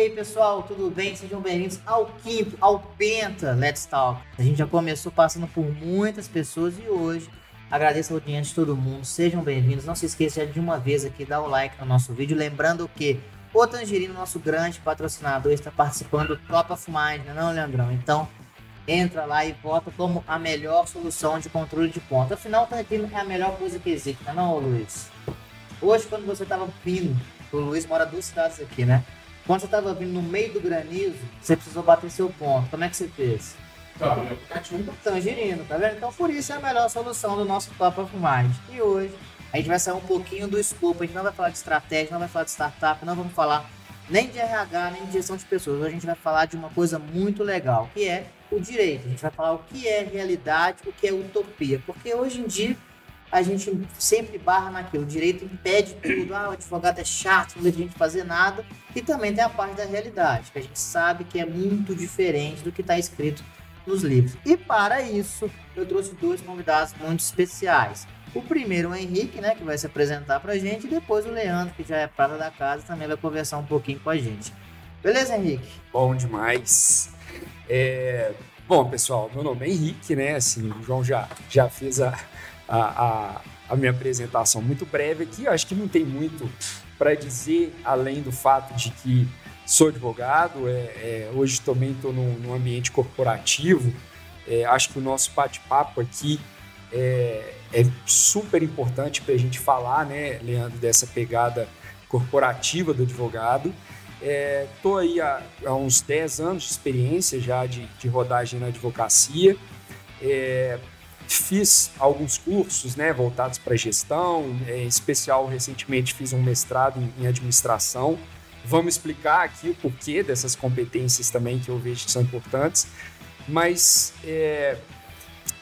Aí, pessoal, tudo bem? Sejam bem-vindos ao quinto, ao Penta Let's Talk. A gente já começou passando por muitas pessoas e hoje agradeço a audiência de todo mundo. Sejam bem-vindos. Não se esqueça de uma vez aqui, dar o like no nosso vídeo. Lembrando que o Tangerino, nosso grande patrocinador, está participando do Top of Mind, não, é não Leandrão? Então, entra lá e vota como a melhor solução de controle de ponta. Afinal, o Tangerino é a melhor coisa que existe, não, é não Luiz? Hoje, quando você estava vindo, o Luiz mora duas cidades aqui, né? Quando você estava vindo no meio do granizo, você precisou bater seu ponto. Como é que você fez? Tá, o aplicativo. Tangerino, tá vendo? Então por isso é a melhor solução do nosso Top of Mind. E hoje a gente vai sair um pouquinho do escopo, a gente não vai falar de estratégia, não vai falar de startup, não vamos falar nem de RH, nem de gestão de pessoas. Hoje a gente vai falar de uma coisa muito legal, que é o direito. A gente vai falar o que é realidade, o que é utopia. Porque hoje em dia a gente sempre barra naquilo. O direito impede tudo. Ah, o advogado é chato, não deixa a gente fazer nada. E também tem a parte da realidade, que a gente sabe que é muito diferente do que está escrito nos livros. E para isso, eu trouxe dois convidados muito especiais. O primeiro, o Henrique, né, que vai se apresentar para a gente, e depois o Leandro, que já é prata da casa, também vai conversar um pouquinho com a gente. Beleza, Henrique? Bom demais. É... Bom, pessoal, meu nome é Henrique, né? Assim, o João já, já fez a, a, a, a minha apresentação muito breve aqui. Eu acho que não tem muito para dizer, além do fato de que sou advogado, é, é, hoje também estou num, num, ambiente corporativo. É, acho que o nosso bate-papo aqui é, é super importante para a gente falar, né, Leandro, dessa pegada corporativa do advogado. Estou é, aí há, há, uns 10 anos de experiência já de, de rodagem na advocacia. É, Fiz alguns cursos né, voltados para gestão, em especial recentemente fiz um mestrado em, administração. Vamos explicar aqui o porquê dessas competências também que eu vejo que são importantes. Mas é,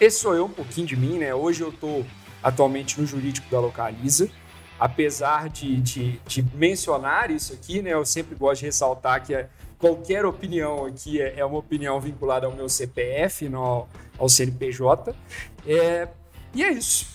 esse sou eu um pouquinho de mim, né? Hoje eu estou atualmente no jurídico da Localiza. Apesar de, de, de, mencionar isso aqui, né? Eu sempre gosto de ressaltar que é, qualquer opinião aqui é, é, uma opinião vinculada ao meu CPF, não ao CNPJ. É, e é isso.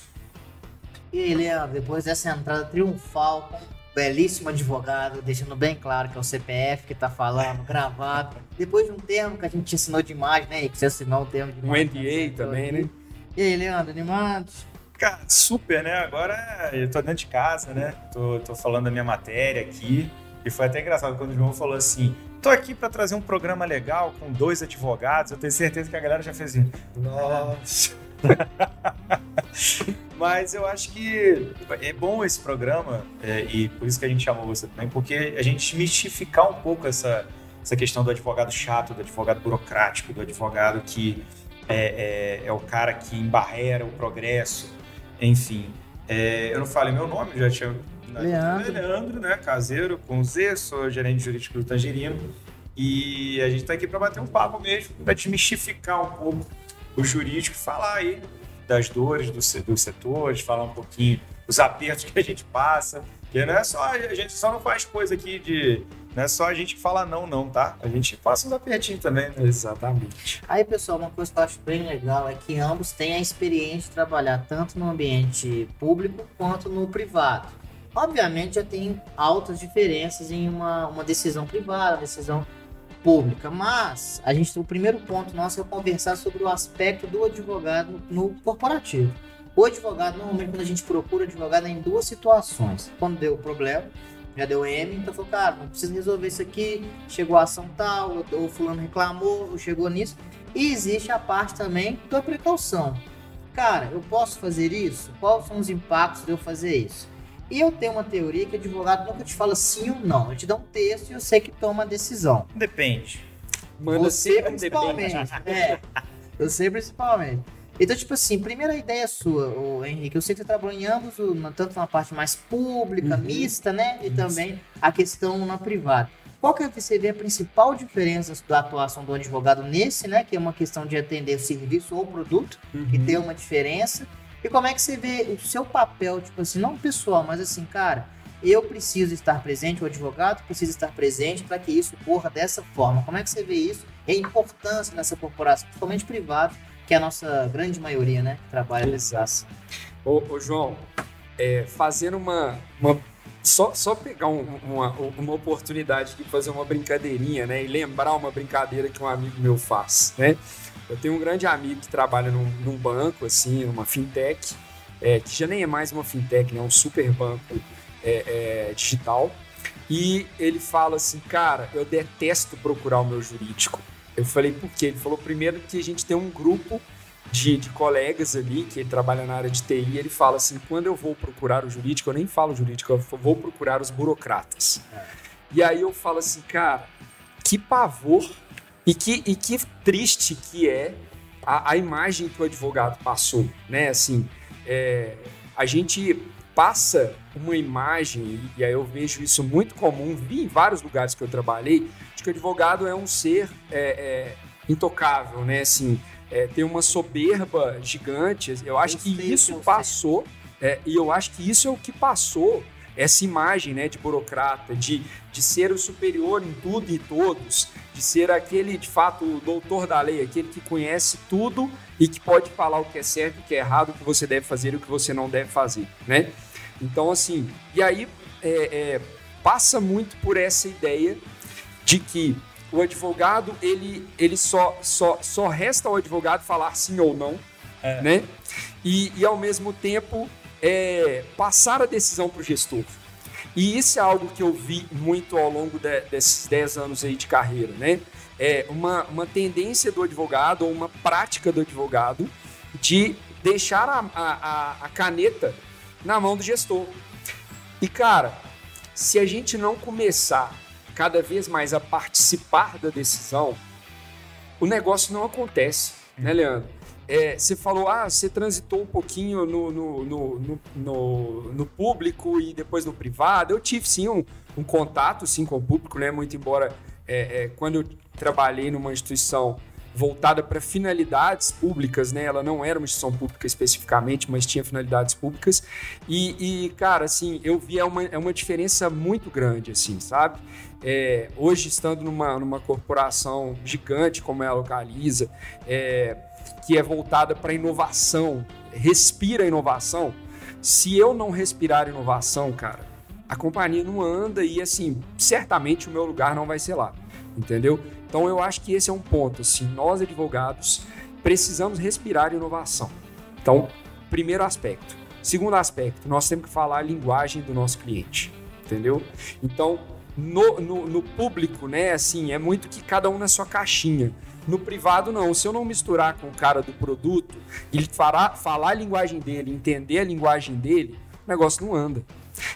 E aí, Leandro, depois dessa entrada triunfal, belíssimo advogado, deixando bem claro que é o CPF que tá falando, gravado. Depois de um termo que a gente ensinou de imagem, né? Que você assinou um termo de imagem. Um NDA também, né? E aí, Leandro, animado? Cara, super, né? Agora eu tô dentro de casa, né? Tô, tô falando da minha matéria aqui. E foi até engraçado quando o João falou assim: tô aqui para trazer um programa legal com dois advogados. Eu tenho certeza que a galera já fez assim. Nossa. Mas eu acho que é bom esse programa, é, e por isso que a gente chamou você também, porque a gente mistificar um pouco essa, essa questão do advogado chato, do advogado burocrático, do advogado que é, é, é o cara que embarrera o progresso, enfim. É, eu não falei meu nome, já tinha Leandro. Leandro, né? Caseiro, com Z, sou gerente jurídico do Tangerino. E a gente está aqui para bater um papo mesmo, para desmistificar um pouco o jurídico, falar aí das dores do, dos setores, falar um pouquinho dos apertos que a gente passa. Porque não é só, a gente só não faz coisa aqui de. Não é só a gente que fala não, não, tá? A gente passa uns apertinhos também, né? Exatamente. Aí, pessoal, uma coisa que eu acho bem legal é que ambos têm a experiência de trabalhar tanto no ambiente público quanto no privado. Obviamente já tem altas diferenças em uma, uma decisão privada, decisão pública, mas a gente o primeiro ponto nosso é conversar sobre o aspecto do advogado no corporativo. O advogado, normalmente, quando a gente procura advogado, é em duas situações. Quando deu o problema, já deu M, então falou, cara, não precisa resolver isso aqui, chegou a ação tal, ou fulano reclamou, ou chegou nisso. E existe a parte também da precaução. Cara, eu posso fazer isso? Quais são os impactos de eu fazer isso? E eu tenho uma teoria que o advogado nunca te fala sim ou não. Eu te dou um texto e eu sei que toma a decisão. Depende. Manda Você principalmente. É, eu sei principalmente. Então, tipo assim, primeira ideia sua, o Henrique, eu sei que você trabalhou em ambos, tanto na parte mais pública, uhum. mista, né? E Isso. também a questão na privada. Qual que é você vê a principal diferença da atuação do advogado nesse, né? Que é uma questão de atender o serviço ou produto, uhum. que tem uma diferença. E como é que você vê o seu papel, tipo assim, não pessoal, mas assim, cara, eu preciso estar presente, o advogado precisa estar presente para que isso ocorra dessa forma. Como é que você vê isso? E a importância nessa corporação, principalmente privada, que é a nossa grande maioria, né, que trabalha nessa Ô, ô João, é, fazendo uma, uma só, só pegar um, uma, uma oportunidade de fazer uma brincadeirinha, né? E lembrar uma brincadeira que um amigo meu faz, né? Eu tenho um grande amigo que trabalha num, num banco, assim, numa fintech, é, que já nem é mais uma fintech, né? É um super banco é, é, digital. E ele fala assim, cara, eu detesto procurar o meu jurídico. Eu falei, por quê? Ele falou, primeiro, que a gente tem um grupo de, de, colegas ali que trabalha na área de TI, ele fala assim: quando eu vou procurar o jurídico, eu nem falo jurídico, eu vou procurar os burocratas. E aí eu falo assim, cara, que pavor e que, e que triste que é a, a imagem que o advogado passou, né? Assim, é, a gente passa uma imagem, e aí eu vejo isso muito comum, vi em vários lugares que eu trabalhei, de que o advogado é um ser é, é, intocável, né? Assim, é, tem uma soberba gigante. Eu acho eu que sei, isso passou, é, e eu acho que isso é o que passou essa imagem né, de burocrata, de, de ser o superior em tudo e todos, de ser aquele, de fato, o doutor da lei, aquele que conhece tudo e que pode falar o que é certo, o que é errado, o que você deve fazer e o que você não deve fazer, né? Então, assim, e aí é, é, passa muito por essa ideia de que o advogado, ele, ele só, só, só resta ao advogado falar sim ou não, é. né? E, e ao mesmo tempo é, passar a decisão para o gestor. E isso é algo que eu vi muito ao longo de, desses 10 anos aí de carreira, né? É uma, uma tendência do advogado ou uma prática do advogado de deixar a, a, a caneta na mão do gestor. E, cara, se a gente não começar cada vez mais a participar da decisão, o negócio não acontece, né, uhum. Leandro? É, você falou, ah, você transitou um pouquinho no, no, no, no, no público e depois no privado. Eu tive sim um, um contato sim com o público, né? Muito embora é, é, quando eu trabalhei numa instituição voltada para finalidades públicas, né? Ela não era uma instituição pública especificamente, mas tinha finalidades públicas. E, e cara, assim, eu vi é uma, é uma diferença muito grande, assim, sabe? É, hoje, estando numa, numa corporação gigante como é a Localiza, é, que é voltada para inovação, respira inovação, se eu não respirar inovação, cara, a companhia não anda e, assim, certamente o meu lugar não vai ser lá, entendeu? Então eu acho que esse é um ponto. Assim, nós advogados precisamos respirar inovação. Então, primeiro aspecto. Segundo aspecto, nós temos que falar a linguagem do nosso cliente, entendeu? Então, no, no, no público, né, assim, é muito que cada um na sua caixinha. No privado, não. Se eu não misturar com o cara do produto, ele fará, falar a linguagem dele, entender a linguagem dele, o negócio não anda.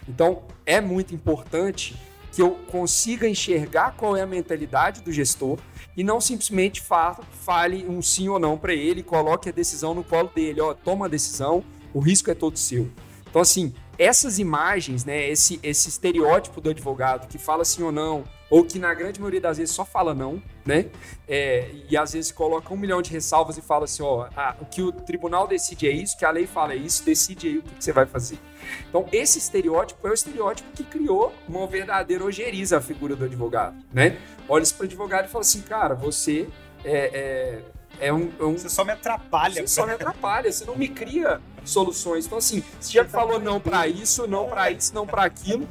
Então, é muito importante que eu consiga enxergar qual é a mentalidade do gestor e não simplesmente fa fale um sim ou não para ele, coloque a decisão no colo dele, ó, toma a decisão, o risco é todo seu. Então assim, essas imagens, né, esse esse estereótipo do advogado que fala sim ou não, ou que na grande maioria das vezes só fala não, né? É, e às vezes coloca um milhão de ressalvas e fala assim, ó, o que o tribunal decide é isso, que a lei fala é isso, decide aí o que, que você vai fazer. Então esse estereótipo é o estereótipo que criou uma verdadeira ojeriza a figura do advogado, né? Olha para o advogado e fala assim, cara, você é, é, é, um, é um, Você só me atrapalha. Você só me atrapalha, você não me cria soluções. Então assim, você já falou não para isso, não para isso, não para aquilo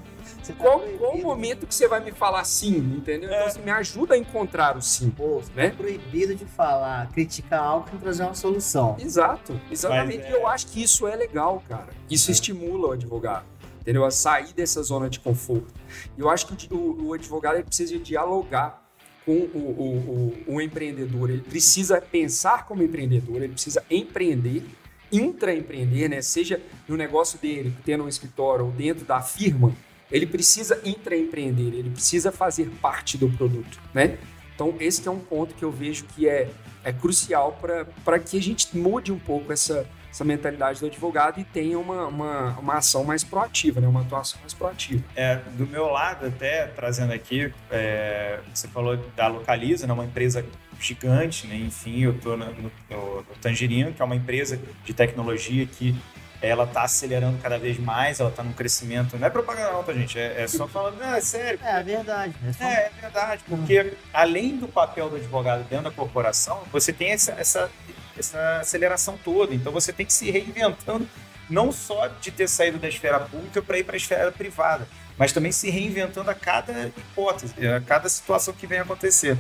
você tá qual, qual o momento que você vai me falar sim, entendeu? Então, é. Então, me ajuda a encontrar o sim. Pô, né? É proibido de falar, criticar algo e trazer uma solução. Exato, exatamente. É... E eu acho que isso é legal, cara. Isso é. estimula o advogado. Entendeu? A sair dessa zona de conforto. E eu acho que o, o advogado precisa dialogar o, o, o, o empreendedor. Ele precisa pensar como empreendedor, ele precisa empreender intraempreender, né? Seja no negócio dele, tendo um escritório ou dentro da firma, ele precisa intraempreender, ele precisa fazer parte do produto, né? Então, esse é um ponto que eu vejo que é, é crucial para que a gente mude um pouco essa, essa mentalidade do advogado e tenha uma, uma, uma ação mais proativa, né? uma atuação mais proativa. É, do meu lado, até trazendo aqui, é, você falou da Localiza, né? uma empresa gigante, né? enfim, eu estou no, no, no Tangerino, que é uma empresa de tecnologia que ela está acelerando cada vez mais, ela está num crescimento. Não é propaganda não, tá, gente? É, é só falando, não, é sério. É, é verdade. É, só... é, é verdade, porque além do papel do advogado dentro da corporação, você tem essa, essa, essa aceleração toda. Então você tem que se reinventando, não só de ter saído da esfera pública para ir para a esfera privada. mas também se reinventando a cada hipótese, a cada situação que vem acontecer.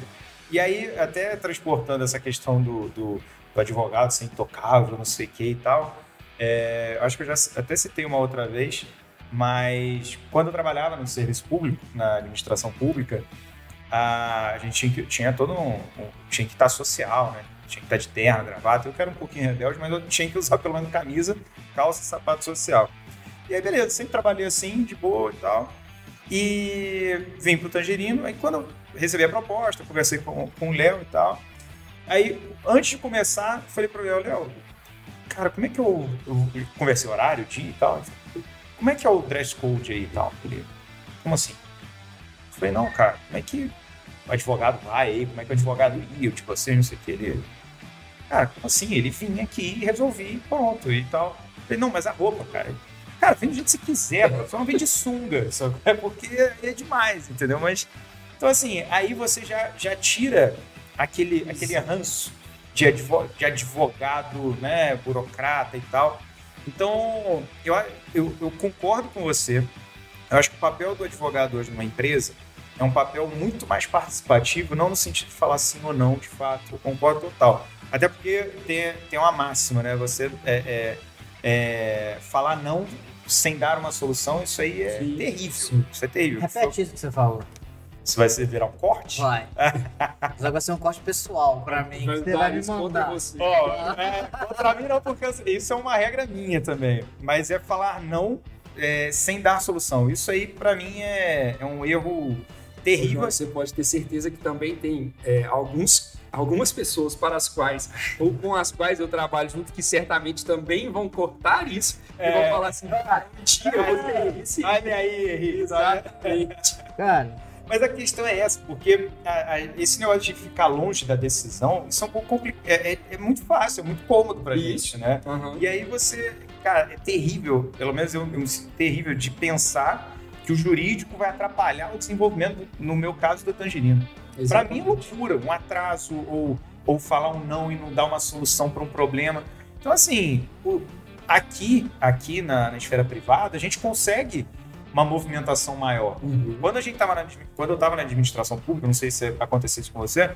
E aí, até transportando essa questão do, do, do advogado ser intocável, não sei o que e tal, é, acho que eu já até citei uma outra vez, mas quando eu trabalhava no serviço público, na administração pública, a, gente tinha, tinha todo um, um, tinha que estar social, né? Tinha que estar de terno, gravata. Eu quero um pouquinho rebelde, mas eu tinha que usar pelo menos camisa, calça e sapato social. E aí, beleza, sempre trabalhei assim, de boa e tal. E vim pro Tangerino. Aí, quando eu recebi a proposta, conversei com, com o Léo e tal. Aí, antes de começar, falei pro Léo, Léo, cara, como é que eu, eu, conversei horário, dia e tal? Como é que é o dress code aí e tal? Ele, como assim? Eu falei, não, cara, como é que o advogado vai aí? Como é que o advogado ia? Tipo assim, não sei o que. Ele, cara, como assim? Ele vinha aqui e resolvi, pronto e tal. Eu falei, não, mas a roupa, cara. Cara, vem do jeito que você quiser, só não vem de sunga, só é porque é demais, entendeu? Mas, então assim, aí você já, já tira aquele, aquele ranço de, advogado, de advogado, né, burocrata e tal. Então, eu, eu, eu concordo com você. Eu acho que o papel do advogado hoje numa empresa é um papel muito mais participativo, não no sentido de falar sim ou não, de fato, eu concordo total. Até porque tem, tem uma máxima, né? Você é, é, é, falar não sem dar uma solução, isso aí é sim, terrível. Sim. Isso é terrível. Repete isso que você falou. Isso vai ser virar um corte? Vai. Mas vai ser um corte pessoal pra mim. Você vai me mandar. Você. Oh, é, contra mim não, porque isso é uma regra minha também. Mas é falar não é, sem dar solução. Isso aí, pra mim, é, é um erro terrível. Você pode ter certeza que também tem é, alguns, algumas pessoas para as quais, ou com as quais eu trabalho junto, que certamente também vão cortar isso é. e vão falar assim, ah, mentira, você esse. Olha aí, Henrique. Exatamente. Cara, mas a questão é essa, porque a, a, esse negócio de ficar longe da decisão, isso é um pouco complicado. É, é, é, muito fácil, é muito cômodo pra isso. gente, né? Uhum. E aí você, cara, é terrível, pelo menos eu, eu terrível de pensar que o jurídico vai atrapalhar o desenvolvimento, no meu caso, da Tangerina. Para mim é loucura, um atraso ou, ou falar um não e não dar uma solução para um problema. Então, assim, o, aqui, aqui na, na esfera privada, a gente consegue uma movimentação maior. Uhum. Quando a gente tava na, quando eu estava na administração pública, não sei se aconteceu isso com você,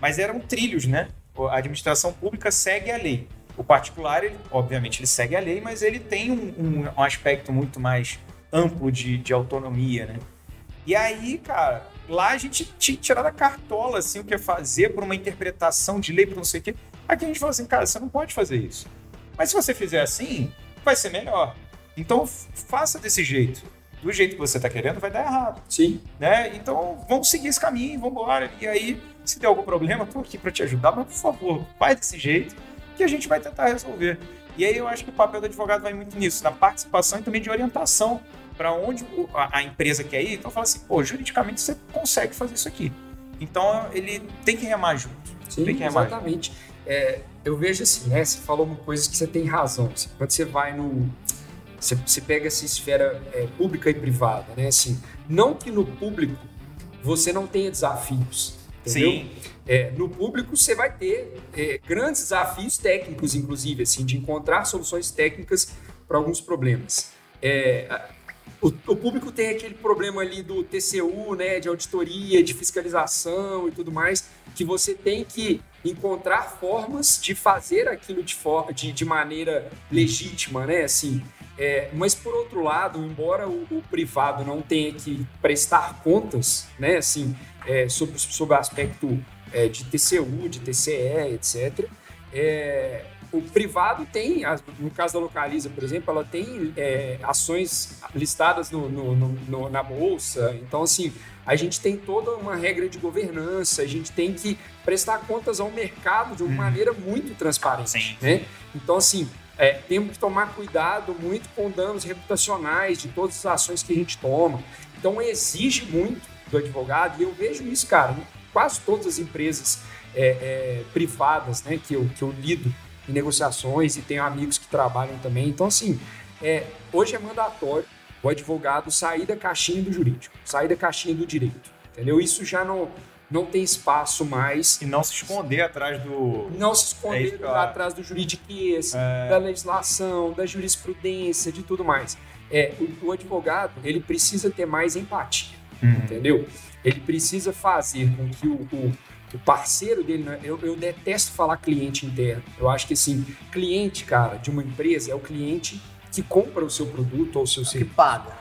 mas eram trilhos, né? A administração pública segue a lei. O particular, ele, obviamente, ele segue a lei, mas ele tem um, um, um aspecto muito mais amplo de, de autonomia, né? E aí, cara, lá a gente tinha tirado a cartola, assim, o que é fazer por uma interpretação de lei, por não sei o quê. Aqui a gente falou assim, cara, você não pode fazer isso. Mas se você fizer assim, vai ser melhor. Então, faça desse jeito do jeito que você está querendo, vai dar errado. Sim. Né? Então, vamos seguir esse caminho, vamos embora. E aí, se der algum problema, estou aqui para te ajudar, mas por favor, faz desse jeito que a gente vai tentar resolver. E aí eu acho que o papel do advogado vai muito nisso, na participação e também de orientação para onde a, empresa quer ir. Então, fala assim, pô, juridicamente você consegue fazer isso aqui. Então, ele tem que remar junto. Sim, tem que remar exatamente. É, eu vejo assim, né? Você falou uma coisa que você tem razão. Assim, quando você vai no, você, você pega essa esfera é, pública e privada, né? Assim, não que no público você não tenha desafios, entendeu? Sim. É, no público você vai ter é, grandes desafios técnicos, inclusive, assim, de encontrar soluções técnicas para alguns problemas. É, o, o, público tem aquele problema ali do TCU, né, de auditoria, de fiscalização e tudo mais, que você tem que encontrar formas de fazer aquilo de, de, de maneira legítima, né, assim, é, mas por outro lado, embora o, o, privado não tenha que prestar contas, né, assim, é, sobre, sobre o aspecto é, de TCU, de TCE, etc., é, o privado tem, no caso da Localiza, por exemplo, ela tem é, ações listadas no, no, no, na bolsa. Então, assim, a gente tem toda uma regra de governança, a gente tem que prestar contas ao mercado de uma hum. maneira muito transparente. Né? Então, assim, é, temos que tomar cuidado muito com danos reputacionais de todas as ações que a gente toma. Então, exige muito do advogado, e eu vejo isso, cara, em quase todas as empresas é, é, privadas né, que, eu, que eu lido em negociações e tenho amigos que trabalham também. Então, assim, é, hoje é mandatório o advogado sair da caixinha do jurídico, sair da caixinha do direito, entendeu? Isso já não, não tem espaço mais. E não se esconder atrás do. Não se esconder é atrás do juridiquês, é... da legislação, da jurisprudência, de tudo mais. é, o, o advogado ele precisa ter mais empatia, Uhum. entendeu? Ele precisa fazer com que o, o, o parceiro dele. né, Eu, eu detesto falar cliente interno. Eu acho que assim, cliente, cara, de uma empresa é o cliente que compra o seu produto ou o seu Que serviço. paga.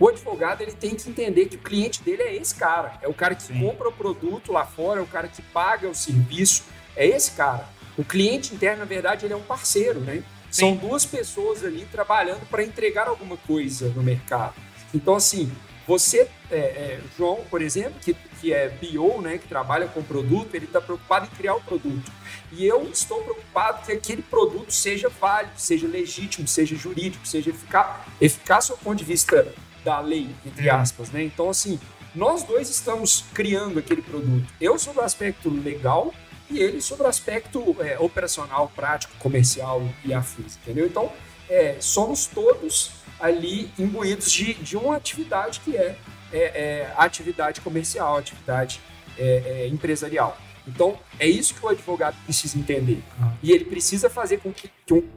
O advogado ele tem que entender que o cliente dele é esse cara. É o cara que Sim. compra o produto lá fora, é o cara que paga o serviço. É esse cara. O cliente interno, na verdade, ele é um parceiro, né? São duas pessoas ali trabalhando para entregar alguma coisa no mercado. Então, assim, você, é, é, João, por exemplo, que, que é BO, né, que trabalha com produto, ele está preocupado em criar o produto. E eu estou preocupado que aquele produto seja válido, seja legítimo, seja jurídico, seja eficaz, eficaz do ponto de vista da lei, entre Uhum. aspas, né? Então, assim, nós dois estamos criando aquele produto. Eu sobre o aspecto legal e ele sobre o aspecto é, operacional, prático, comercial e afins, entendeu? Então, é, somos todos ali imbuídos de, de uma atividade que é, é, é, a atividade comercial, atividade é, é, empresarial. Então, é isso que o advogado precisa entender. Uhum. E ele precisa fazer com que,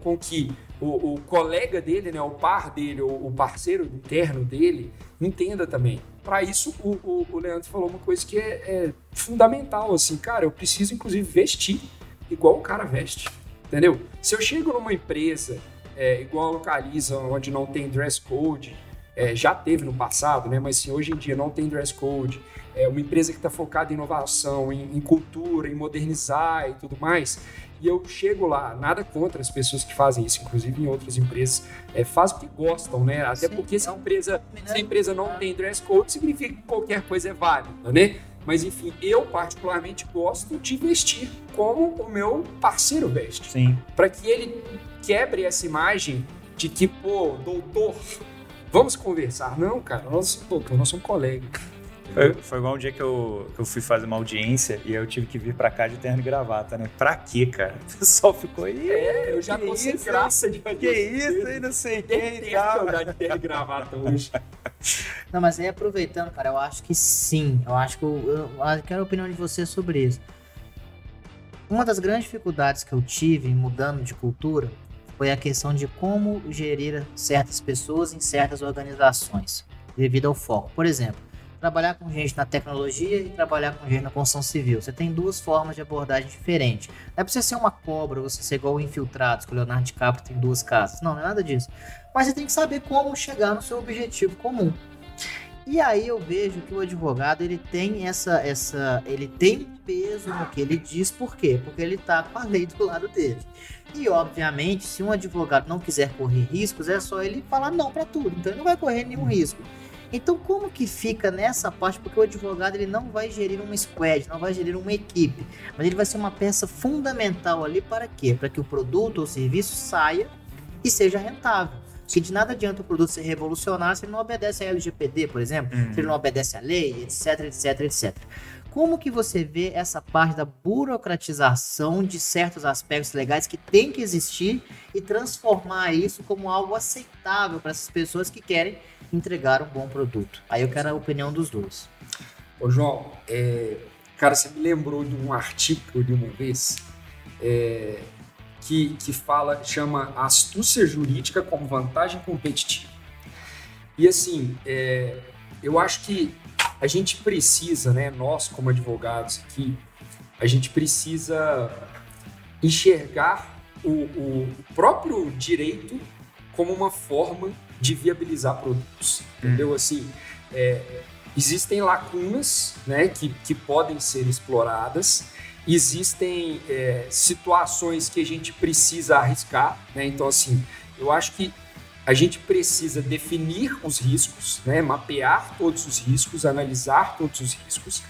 com que o, o colega dele, né, o par dele, o, o parceiro interno dele, entenda também. Para isso, o, o, o Leandro falou uma coisa que é, é fundamental, assim, cara, eu preciso, inclusive, vestir igual o cara veste, entendeu? Se eu chego numa empresa é, igual a Localiza, onde não tem dress code, é, já teve no passado, né? Mas assim, hoje em dia não tem dress code. É uma empresa que está focada em inovação, em, em cultura, em modernizar e tudo mais. E eu chego lá, nada contra as pessoas que fazem isso, inclusive em outras empresas, é, fazem porque gostam, né? Até Sim, porque se a empresa, se a empresa não tem dress code, significa que qualquer coisa é válida, né? Mas enfim, eu particularmente gosto de vestir como o meu parceiro veste Sim. para que ele quebre essa imagem de que, pô, doutor, vamos conversar. Não, cara, nós somos doutor, nós somos colegas. Foi, foi igual um dia que eu, que eu fui fazer uma audiência e eu tive que vir pra cá de terno e gravata, né? Pra quê, cara? O pessoal ficou aí. É, eu já tô sem graça de fazer Que isso aí, não sei quem e tal. de terno e gravata hoje. Não, mas aí aproveitando, cara, eu acho que sim. Eu acho que eu, eu, eu quero a opinião de você sobre isso. Uma das grandes dificuldades que eu tive em mudando de cultura foi a questão de como gerir certas pessoas em certas organizações, devido ao foco. Por exemplo, trabalhar com gente na tecnologia e trabalhar com gente na construção civil. Você tem duas formas de abordagem diferentes. Não é pra você ser uma cobra, você ser igual o Infiltrados, que o Leonardo DiCaprio tem duas casas. Não, não é nada disso. Mas você tem que saber como chegar no seu objetivo comum. E aí eu vejo que o advogado ele tem essa essa ele tem peso no que ele diz, por quê? Porque ele tá com a lei do lado dele. E obviamente, se um advogado não quiser correr riscos, é só ele falar não para tudo. Então ele não vai correr nenhum risco. Então como que fica nessa parte? Porque o advogado ele não vai gerir uma squad, não vai gerir uma equipe, mas ele vai ser uma peça fundamental ali para quê? Para que o produto ou serviço saia e seja rentável. Porque de nada adianta o produto ser revolucionário se ele não obedece a LGPD, por exemplo, Uhum. se ele não obedece à lei, etc, etc, etc. Como que você vê essa parte da burocratização de certos aspectos legais que tem que existir e transformar isso como algo aceitável para essas pessoas que querem entregar um bom produto? Aí eu quero a opinião dos dois. Ô, João, é, cara, você me lembrou de um artigo li uma vez é, que, que fala, chama Astúcia Jurídica como Vantagem Competitiva. E assim, é, eu acho que a gente precisa, né, nós como advogados aqui, a gente precisa enxergar o, o próprio direito como uma forma de viabilizar produtos, entendeu? Assim, é, existem lacunas né, que, que podem ser exploradas, existem é, situações que a gente precisa arriscar, né? Então, assim, eu acho que a gente precisa definir os riscos, né? mapear todos os riscos, analisar todos os riscos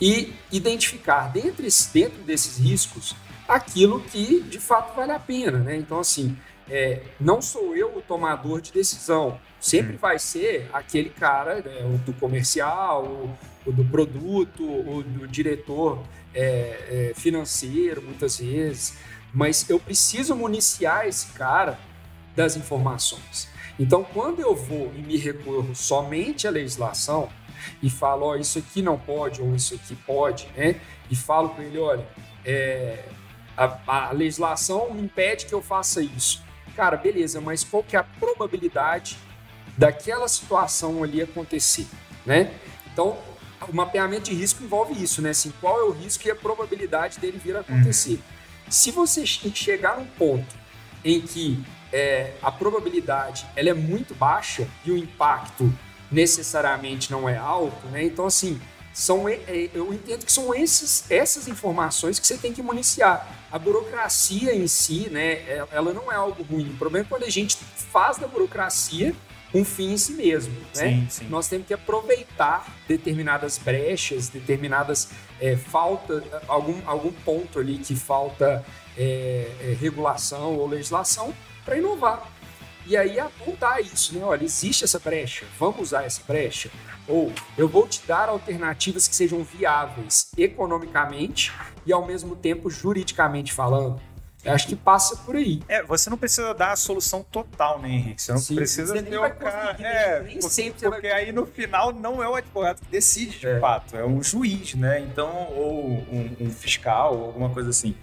e identificar dentro, dentro desses riscos aquilo que de fato vale a pena. Né? Então, assim, é, não sou eu o tomador de decisão, sempre Hum. vai ser aquele cara, né, o do comercial, o, o do produto, o do diretor é, é, financeiro, muitas vezes, mas eu preciso municiar esse cara das informações. Então, quando eu vou e me recorro somente à legislação e falo, ó, isso aqui não pode ou isso aqui pode, né? E falo para ele, olha, é, a, a legislação me impede que eu faça isso. Cara, beleza, mas qual que é a probabilidade daquela situação ali acontecer, né? Então, o mapeamento de risco envolve isso, né? Assim, qual é o risco e a probabilidade dele vir a acontecer. Uhum. Se você chegar num ponto em que é, a probabilidade ela é muito baixa e o impacto necessariamente não é alto, né? Então, assim, são, é, eu entendo que são esses, essas informações que você tem que municiar. A burocracia em si, né, é, ela não é algo ruim. O problema é quando a gente faz da burocracia um fim em si mesmo. Né? Sim, sim. Nós temos que aproveitar determinadas brechas, determinadas é, falta, algum, algum ponto ali que falta é, é, regulação ou legislação para inovar. E aí apontar isso, né? Olha, existe essa brecha, vamos usar essa brecha. Ou eu vou te dar alternativas que sejam viáveis economicamente e ao mesmo tempo juridicamente falando. Eu acho que passa por aí. É, você não precisa dar a solução total, né, Henrique? Você não Sim, precisa você ter o cara. É, nem porque, sempre porque vai... aí no final não é o advogado que decide de é. fato, é um juiz, né? Então, ou um, um fiscal, ou alguma coisa assim.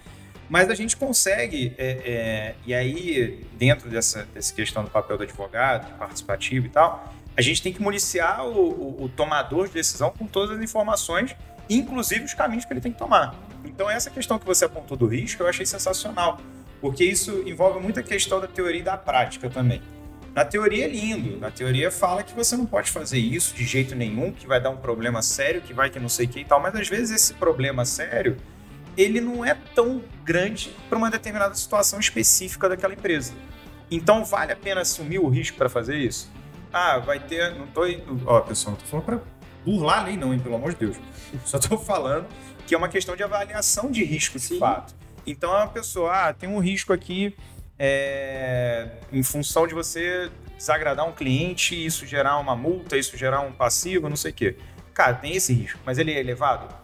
Mas a gente consegue, é, é, e aí, dentro dessa, dessa questão do papel do advogado, participativo e tal, a gente tem que municiar o, o, o, tomador de decisão com todas as informações, inclusive os caminhos que ele tem que tomar. Então, essa questão que você apontou do risco, eu achei sensacional, porque isso envolve muita questão da teoria e da prática também. Na teoria é lindo, na teoria fala que você não pode fazer isso de jeito nenhum, que vai dar um problema sério, que vai que não sei o que e tal, mas às vezes esse problema sério ele não é tão grande para uma determinada situação específica daquela empresa. Então vale a pena assumir o risco para fazer isso? Ah, vai ter. Não tô. Ó, pessoal, não tô falando para burlar a lei, não, hein, pelo amor de Deus. Só tô falando que é uma questão de avaliação de risco de Sim. fato. Então a pessoa, ah, tem um risco aqui é, em função de você desagradar um cliente, isso gerar uma multa, isso gerar um passivo, não sei o quê. Cara, tem esse risco, mas ele é elevado?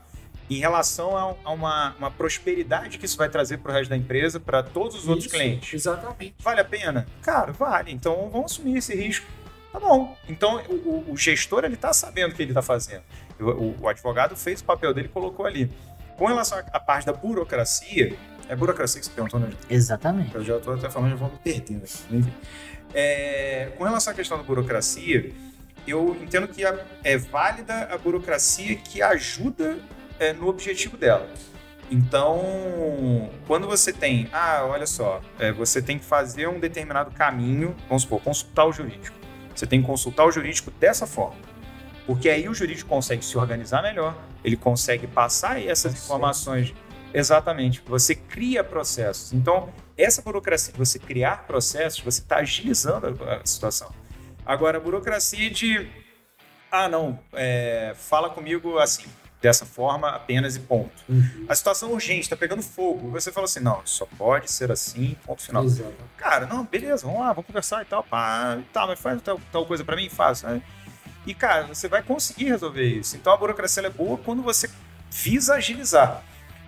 Em relação a, uma, uma, prosperidade que isso vai trazer para o resto da empresa, para todos os isso, outros clientes. Exatamente. Vale a pena? Cara, vale. Então vamos assumir esse risco. Tá bom. Então o, o gestor ele está sabendo o que ele está fazendo. O, o, advogado fez o papel dele e colocou ali. Com relação à parte da burocracia, é burocracia que você perguntou, né? Exatamente. Eu já estou até falando, já vou me perdendo aqui. É, com relação à questão da burocracia, eu entendo que é válida a burocracia que ajuda é, no objetivo dela. Então, quando você tem, ah, olha só, é, você tem que fazer um determinado caminho, vamos supor, consultar o jurídico. Você tem que consultar o jurídico dessa forma. Porque aí o jurídico consegue se organizar melhor, ele consegue passar essas informações. Exatamente. Você cria processos. Então, essa burocracia, você criar processos, você está agilizando a, situação. Agora, a burocracia de. Ah, não, é, fala comigo assim dessa forma apenas e ponto. Uhum. A situação urgente, está pegando fogo. Você fala assim, não, só pode ser assim, ponto final. Exato. Cara, não, beleza, vamos lá, vamos conversar e tal. Pá, tá, mas faz tal, tal coisa para mim, faz. Né? E, cara, você vai conseguir resolver isso. Então a burocracia é boa quando você visa agilizar.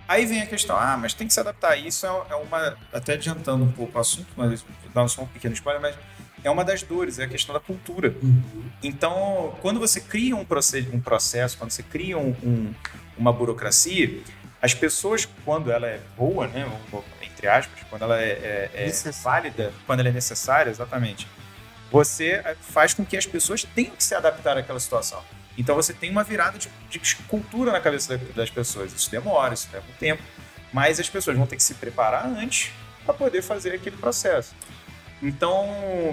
Aí vem a questão, ah, mas tem que se adaptar. Isso é, é uma. Até adiantando um pouco o assunto, mas dá só um pequeno spoiler, mas é uma das dores, é a questão da cultura. Uhum. Então, quando você cria um, um processo, quando você cria um, um, uma burocracia, as pessoas, quando ela é boa, né, entre aspas, quando ela é, é, é válida, quando ela é necessária, exatamente, você eh, faz com que as pessoas tenham que se adaptar àquela situação. Então você tem uma virada de, de cultura na cabeça das pessoas. Isso demora, isso leva um tempo. Mas as pessoas vão ter que se preparar antes para poder fazer aquele processo. Então,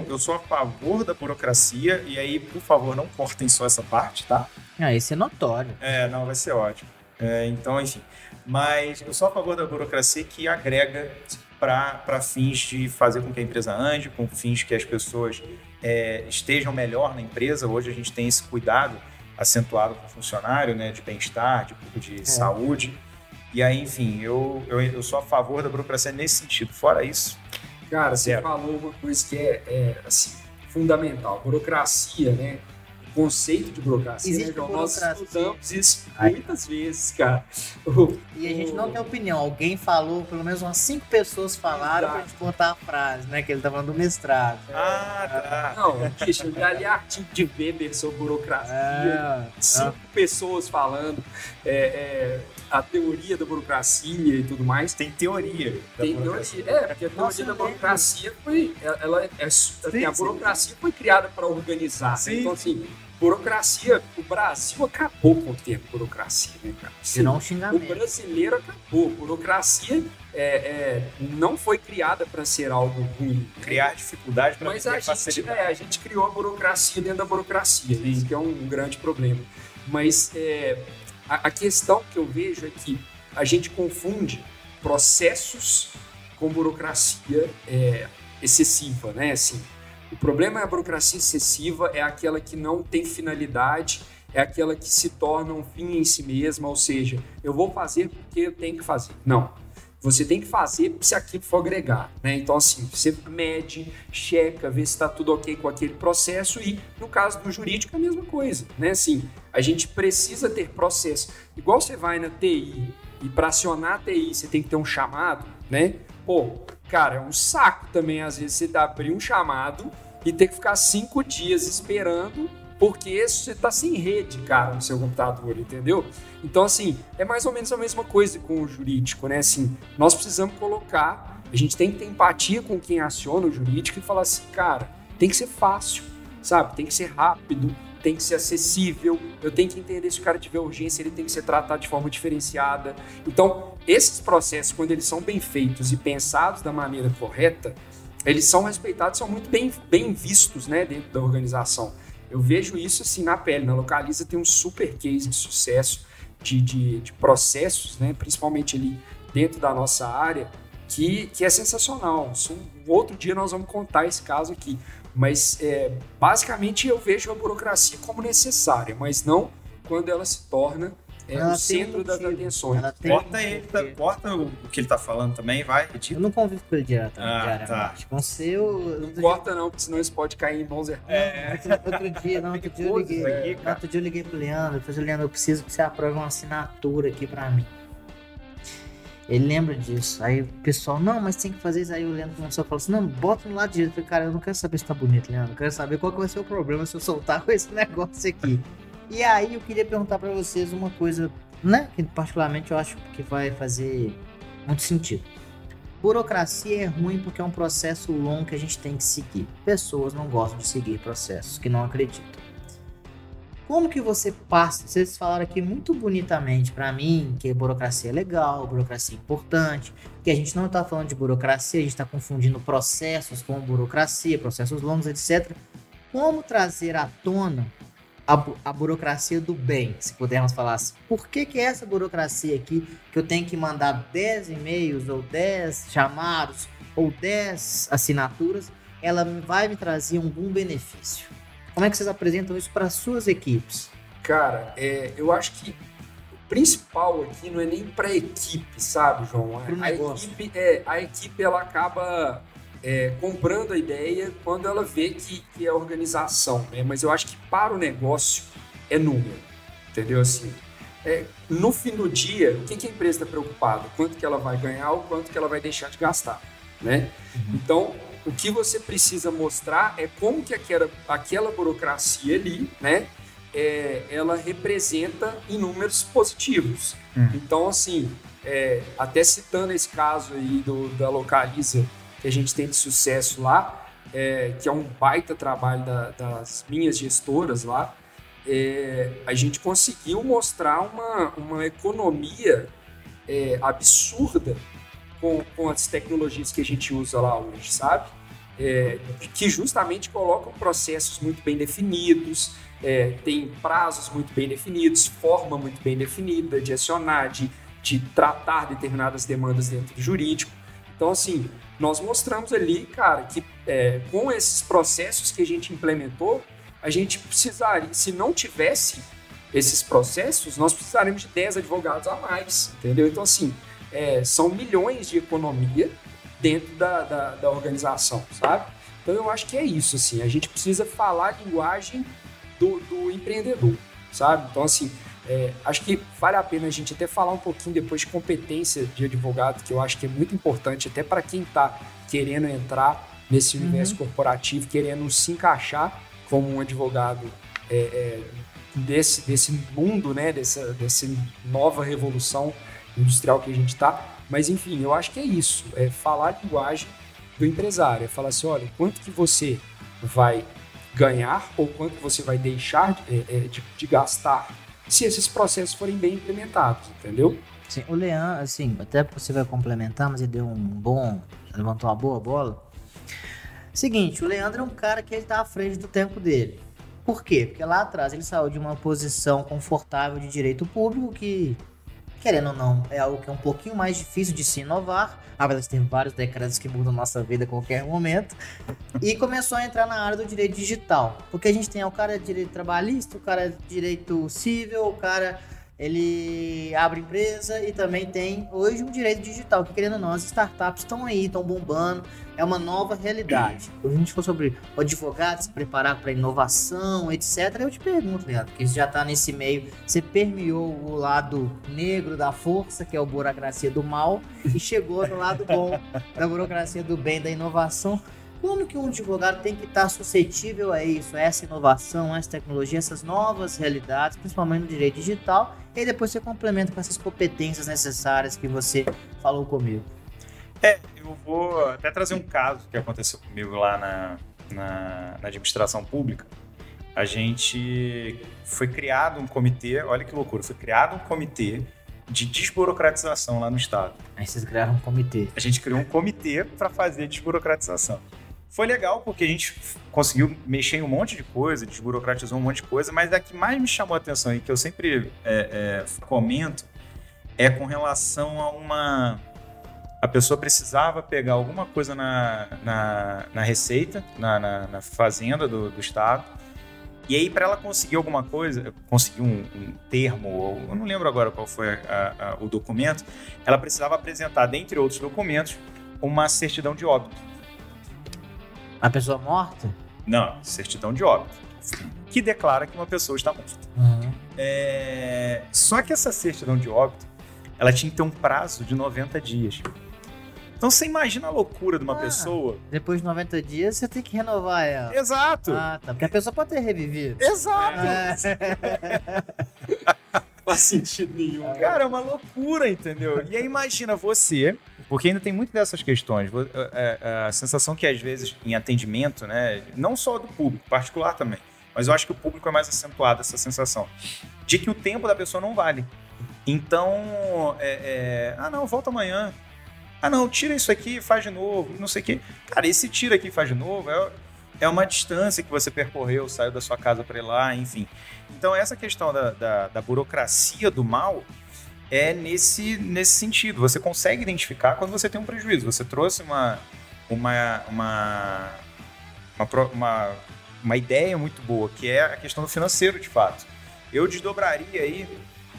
eu sou a favor da burocracia, e aí, por favor, não cortem só essa parte, tá? Ah, isso é notório. É, não, vai ser ótimo. É, então, enfim. Mas eu sou a favor da burocracia que agrega para fins de fazer com que a empresa ande, com fins que as pessoas é, estejam melhor na empresa. Hoje a gente tem esse cuidado acentuado com o funcionário, né, de bem-estar, de, de é. saúde. E aí, enfim, eu, eu, eu sou a favor da burocracia nesse sentido. Fora isso, Cara, você falou uma coisa que é, é assim, fundamental. Burocracia, né? O conceito de burocracia, Existe né, João? Nós estudamos isso muitas vezes, cara. e a gente não tem opinião. Alguém falou, pelo menos umas cinco pessoas falaram Exato. pra gente contar a frase, né? Que ele tá falando do mestrado. Ah, tá. Não, bicho, eu já li artigo de Weber sobre burocracia. É, cinco é. pessoas falando. É, é a teoria da burocracia e tudo mais. Tem teoria. Tem teoria. É, porque a teoria Nossa, da burocracia foi. Ela, é, assim, a burocracia foi criada para organizar. Sim. Então, assim, burocracia, o Brasil acabou com o termo burocracia, né, cara? Sim, não um xingamento. O brasileiro acabou. Burocracia é, é, não foi criada para ser algo ruim. Criar dificuldade para Mas a gente, é, a gente criou a burocracia dentro da burocracia, Sim. isso que é um grande problema. Mas é, a, a questão que eu vejo é que a gente confunde processos com burocracia é, excessiva, né? Assim, o problema é a burocracia excessiva, é aquela que não tem finalidade, é aquela que se torna um fim em si mesma, ou seja, eu vou fazer porque eu tenho que fazer. Não. Você tem que fazer se aquilo for agregar, né? Então, assim, você mede, checa, vê se está tudo ok com aquele processo e, no caso do jurídico, é a mesma coisa, né? Assim, a gente precisa ter processo. Igual você vai na TI e para acionar a TI você tem que ter um chamado, né? Pô, cara, é um saco também, às vezes, você abrir um chamado e ter que ficar cinco dias esperando porque você está sem rede, cara, no seu computador, entendeu? Então, assim, é mais ou menos a mesma coisa com o jurídico, né? Assim, nós precisamos colocar, a gente tem que ter empatia com quem aciona o jurídico e falar assim, cara, tem que ser fácil, sabe? Tem que ser rápido, tem que ser acessível, eu tenho que entender se o cara tiver urgência, ele tem que ser tratado de forma diferenciada. Então, esses processos, quando eles são bem feitos e pensados da maneira correta, eles são respeitados, são muito bem, bem vistos né, dentro da organização. Eu vejo isso assim na pele. Na Localiza tem um super case de sucesso de, de, de processos, né, principalmente ali dentro da nossa área, que, que é sensacional. Um outro dia nós vamos contar esse caso aqui. Mas é, basicamente eu vejo a burocracia como necessária, mas não quando ela se torna é o centro das atenções. Corta ele, tá, corta o que ele tá falando também, vai. Eu não convivo com ele direto, ah. Tá. Com seu. Não corta não, porque senão isso pode cair em mãos erradas. É. Outro dia, não, outro dia eu liguei. Aqui, outro dia eu liguei pro Leandro, eu falei, Leandro, eu preciso que você aprove uma assinatura aqui pra mim. Ele lembra disso. Aí o pessoal, não, mas tem que fazer isso. Aí o Leandro começou a falar assim: não, bota no lado direito. Eu falei, cara, eu não quero saber se tá bonito, Leandro. Eu quero saber qual que vai ser o problema se eu soltar com esse negócio aqui. E aí eu queria perguntar para vocês uma coisa né? Que particularmente eu acho que vai fazer muito sentido. Burocracia é ruim porque é um processo longo que a gente tem que seguir. Pessoas não gostam de seguir processos que não acreditam. Como que você passa? Vocês falaram aqui muito bonitamente para mim que burocracia é legal, burocracia é importante, que a gente não está falando de burocracia, a gente está confundindo processos com burocracia, processos longos, etc. Como trazer à tona a, a, burocracia do bem, se pudermos falar assim. Por que, que essa burocracia aqui, que eu tenho que mandar 10 e-mails, ou 10 chamados, ou 10 assinaturas, ela vai me trazer algum benefício? Como é que vocês apresentam isso para suas equipes? Cara, é, eu acho que o principal aqui não é nem para a equipe, sabe, João? A equipe, é, a equipe ela acaba é, comprando a ideia quando ela vê que, que é organização, né? Mas eu acho que para o negócio é número, entendeu? Assim, é, no fim do dia, o que, que a empresa está preocupada? Quanto que ela vai ganhar ou quanto que ela vai deixar de gastar, né? Uhum. Então, o que você precisa mostrar é como que aquela, aquela burocracia ali, né? É, ela representa em números positivos. Uhum. Então, assim, é, até citando esse caso aí do, da Localiza, que a gente tem de sucesso lá, é, que é um baita trabalho da, das minhas gestoras lá, é, a gente conseguiu mostrar uma, uma economia é, absurda com, com as tecnologias que a gente usa lá hoje, sabe? É, que justamente colocam processos muito bem definidos, é, tem prazos muito bem definidos, forma muito bem definida de acionar, de, de tratar determinadas demandas dentro do jurídico. Então, assim, nós mostramos ali, cara, que é, com esses processos que a gente implementou, a gente precisaria, se não tivesse esses processos, nós precisaríamos de 10 advogados a mais, entendeu? Então, assim, é, são milhões de economia dentro da, da, da, organização, sabe? Então, eu acho que é isso, assim, a gente precisa falar a linguagem do, do empreendedor, sabe? Então, assim, é, acho que vale a pena a gente até falar um pouquinho depois de competência de advogado, que eu acho que é muito importante até para quem está querendo entrar nesse uhum. universo corporativo, querendo se encaixar como um advogado é, é, desse, desse mundo, né? Dessa, dessa nova revolução industrial que a gente está. Mas enfim, eu acho que é isso. É falar a linguagem do empresário. É falar assim, olha, quanto que você vai ganhar ou quanto você vai deixar de, é, de, de gastar se esses processos forem bem implementados, entendeu? Sim, o Leandro, assim, até você vai complementar, mas ele deu um bom. levantou uma boa bola. Seguinte, o Leandro é um cara que ele tá à frente do tempo dele. Por quê? Porque lá atrás ele saiu de uma posição confortável de direito público que querendo ou não, é algo que é um pouquinho mais difícil de se inovar, apesar de ter vários decretos que mudam nossa vida a qualquer momento, e começou a entrar na área do direito digital, porque a gente tem o cara de direito trabalhista, o cara de direito civil, o cara ele abre empresa e também tem hoje um direito digital, que querendo ou não, as startups estão aí, estão bombando, é uma nova realidade. Quando a gente for sobre o advogado se preparar para inovação, etc., eu te pergunto, Leandro, que você já está nesse meio, você permeou o lado negro da força, que é a burocracia do mal, e chegou no lado bom da burocracia do bem, da inovação. Como que um advogado tem que estar suscetível a isso, a essa inovação, a essa tecnologia, essas novas realidades, principalmente no direito digital, e depois você complementa com essas competências necessárias que você falou comigo. É, eu vou até trazer um caso que aconteceu comigo lá na, na, na administração pública. A gente foi criado um comitê, olha que loucura, foi criado um comitê de desburocratização lá no estado. Aí vocês criaram um comitê. A gente criou um comitê para fazer desburocratização. Foi legal porque a gente conseguiu mexer em um monte de coisa, desburocratizou um monte de coisa, mas a que mais me chamou a atenção e que eu sempre é, é, comento é com relação a uma. A pessoa precisava pegar alguma coisa na, na, na receita, na, na, na fazenda do, do estado, e aí, para ela conseguir alguma coisa, conseguir um, um termo, ou, eu não lembro agora qual foi a, a, o documento, ela precisava apresentar, dentre outros documentos, uma certidão de óbito. A pessoa morta? Não, certidão de óbito. Que declara que uma pessoa está morta. Uhum. É... Só que essa certidão de óbito, ela tinha que ter um prazo de 90 dias. Então você imagina a loucura de uma ah, pessoa. Depois de 90 dias você tem que renovar ela. Exato. Ah, tá. Porque a pessoa pode ter revivido. Exato. É. Faz sentido nenhum. Cara, é uma loucura, entendeu? E aí imagina você, porque ainda tem muito dessas questões. É, é, a sensação que às vezes em atendimento, né, não só do público, particular também, mas eu acho que o público é mais acentuado essa sensação de que o tempo da pessoa não vale. Então, é, é, ah não, volta amanhã. Ah, não, tira isso aqui e faz de novo, não sei o quê. Cara, esse tira aqui e faz de novo é, é uma distância que você percorreu, saiu da sua casa para ir lá, enfim. Então, essa questão da, da, da, burocracia do mal é nesse, nesse sentido. Você consegue identificar quando você tem um prejuízo. Você trouxe uma, uma, uma, uma, uma, uma ideia muito boa, que é a questão do financeiro, de fato. Eu desdobraria aí,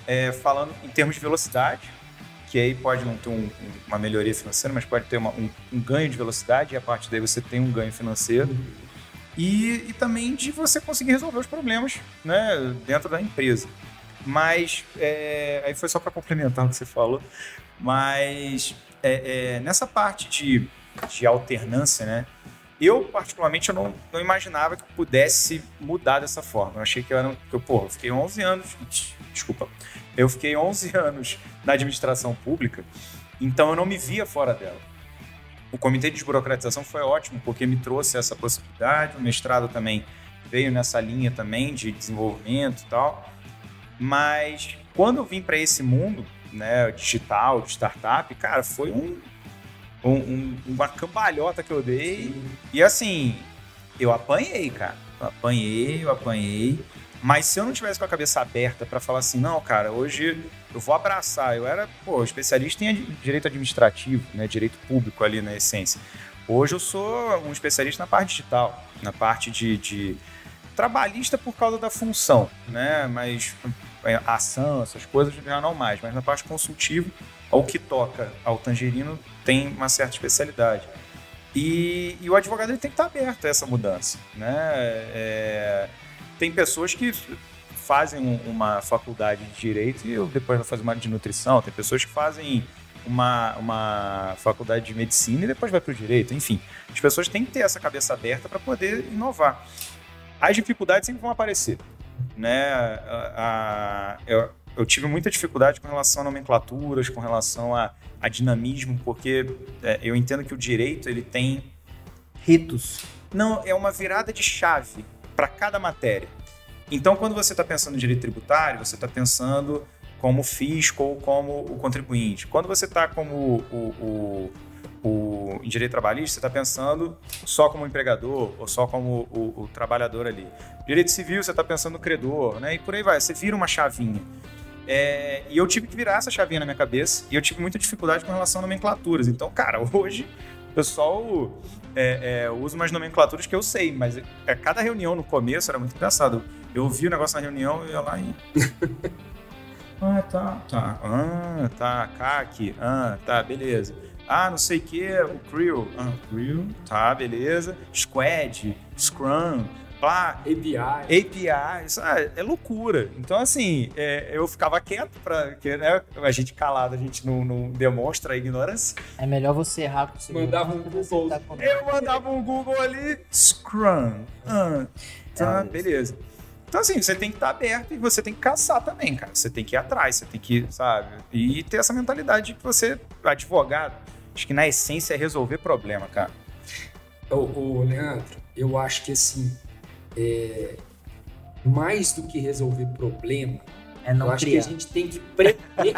é, falando em termos de velocidade, que aí pode não ter um, uma melhoria financeira, mas pode ter uma, um, um, ganho de velocidade, e a partir daí você tem um ganho financeiro. E, e também de você conseguir resolver os problemas né, dentro da empresa. Mas, é, aí foi só para complementar o que você falou, mas é, é, nessa parte de, de alternância, né, eu, particularmente, eu não, não imaginava que pudesse mudar dessa forma. Eu achei que eu era. Que eu, porra, eu fiquei 11 anos. Desculpa. Eu fiquei 11 anos na administração pública, então eu não me via fora dela. O comitê de desburocratização foi ótimo, porque me trouxe essa possibilidade. O mestrado também veio nessa linha também de desenvolvimento e tal. Mas quando eu vim para esse mundo, né, digital, de startup, cara, foi um, um, um, uma cambalhota que eu dei. E assim, eu apanhei, cara. Eu apanhei, eu apanhei. Mas se eu não tivesse com a cabeça aberta para falar assim, não, cara, hoje eu vou abraçar. Eu era, pô, especialista em direito administrativo, né, direito público ali na essência. Hoje eu sou um especialista na parte digital, na parte de, de trabalhista por causa da função, né? Mas é, ação, essas coisas já não mais. Mas na parte consultiva, ao que toca ao tangerino tem uma certa especialidade. E, e o advogado ele tem que estar aberto a essa mudança, né? É, tem pessoas que fazem uma faculdade de direito e depois vai fazer uma de nutrição. Tem pessoas que fazem uma, uma faculdade de medicina e depois vai para o direito. Enfim, as pessoas têm que ter essa cabeça aberta para poder inovar. As dificuldades sempre vão aparecer. né? A, a- eu, eu tive muita dificuldade com relação a nomenclaturas, com relação a, a dinamismo, porque é, eu entendo que o direito ele tem Ritos. não, é uma virada de chave para cada matéria. Então, quando você está pensando em direito tributário, você está pensando como fisco ou como o contribuinte. Quando você está como o, o, o, em direito trabalhista, você está pensando só como empregador ou só como o, o trabalhador ali. Direito civil, você está pensando no credor, né? E por aí vai. Você vira uma chavinha. É, e eu tive que virar essa chavinha na minha cabeça e eu tive muita dificuldade com relação a nomenclaturas. Então, cara, hoje o pessoal é, é, usa umas nomenclaturas que eu sei, mas é, cada reunião no começo era muito engraçado. Eu ouvi o negócio na reunião e ia lá e. ah, tá, tá. Ah, tá. CAC. Ah, tá, beleza. Ah, não sei o que, o Creel. Ah, Creel. Tá, beleza. Squad, Scrum, API. API, isso é, é loucura. Então, assim, é, eu ficava quieto para que né, a gente calado, a gente não, não demonstra a ignorância. É melhor você errar com o segundo. Mandava um Google. tá com- Eu mandava um Google ali, Scrum. Ah, tá, É, beleza. Então, assim, você tem que estar aberto e você tem que caçar também, cara. Você tem que ir atrás, você tem que, sabe? E ter essa mentalidade de que você, advogado, acho que na essência é resolver problema, cara. Ô, ô, Leandro, eu acho que assim, é, mais do que resolver problema, É não eu acho criar. que a gente tem que prever.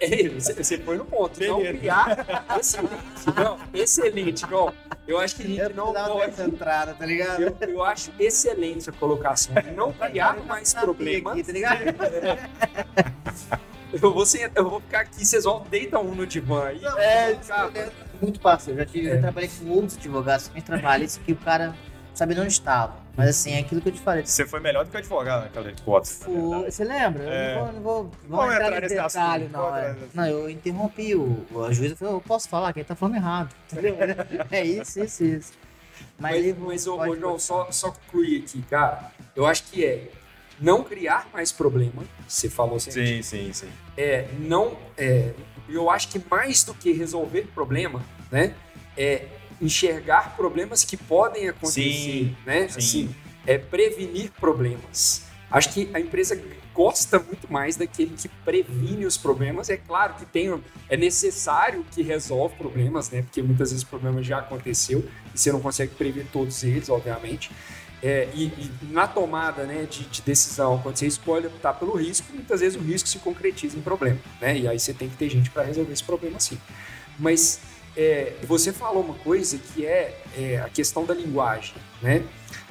é, você, você foi no ponto. Não Beleza. criar. Excelente. Não, excelente. Não, eu acho que a gente Eu não pode. entrada, tá ligado? Eu, eu acho excelente a colocação. Não criar mais Tá aqui, problemas. tá ligado? Eu vou, sentar- eu vou ficar aqui, vocês vão deitar um no divã aí. É, Cara, isso é muito parceiro. Eu já tive, É. eu trabalhei com outros advogados que trabalham que o cara sabia onde estava. Mas assim, é aquilo que eu te falei. Você foi melhor do que o advogado naquela hipótese. na verdade. Você lembra? Eu É. não vou, não vou, não Vamos vou entrar entrar nesse detalhe, assunto, não. é. Não, eu interrompi o, o juiz e falou, eu posso falar que ele tá falando errado. Entendeu? É isso, isso, isso. Mas, Mas, mas ô, pode ô, João, só, só concluir aqui, cara. Eu acho que é não criar mais problema. Você falou assim. Sim, sim, sim. É não. É, eu acho que mais do que resolver problema, né? É enxergar problemas que podem acontecer, Sim, né? sim. Assim, é prevenir problemas. Acho que a empresa gosta muito mais daquele que previne os problemas. É claro que tem, é necessário que resolve problemas, né? Porque muitas vezes o problema já aconteceu e você não consegue prever todos eles, obviamente. É, e, e na tomada né, de, de decisão, quando você escolhe optar pelo risco, muitas vezes o risco se concretiza em problema, né? E aí você tem que ter gente para resolver esse problema sim. Mas é, você falou uma coisa que é, é a questão da linguagem, né?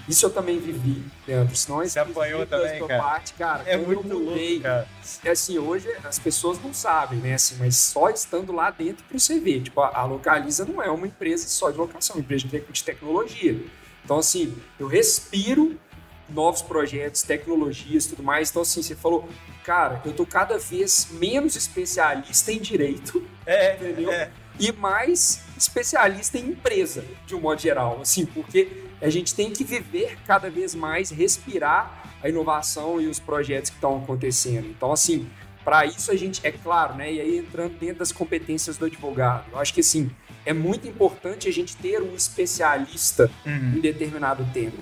Isso eu também vivi, Leandro. Senão Você apanhou também, cara? Parte, cara. É muito eu mudei, louco, cara. é assim, hoje as pessoas não sabem, né? Assim, mas só estando lá dentro para você ver. Tipo, a, a Localiza não é uma empresa só de locação, é uma empresa de, de tecnologia. Então, assim, eu respiro novos projetos, tecnologias e tudo mais. Então, assim, você falou, cara, eu tô cada vez menos especialista em direito, É, entendeu? é. E mais especialista em empresa, de um modo geral, assim, porque a gente tem que viver cada vez mais, respirar a inovação e os projetos que estão acontecendo. Então, assim, para isso a gente, é claro, né? E aí entrando dentro das competências do advogado, eu acho que assim é muito importante a gente ter um especialista Uhum. em determinado tema.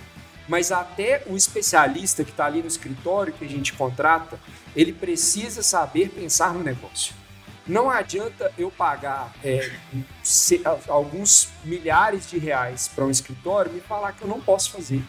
Mas até o especialista que está ali no escritório que a gente contrata, ele precisa saber pensar no negócio. Não adianta eu pagar é, se- alguns milhares de reais para um escritório e me falar que eu não posso fazer.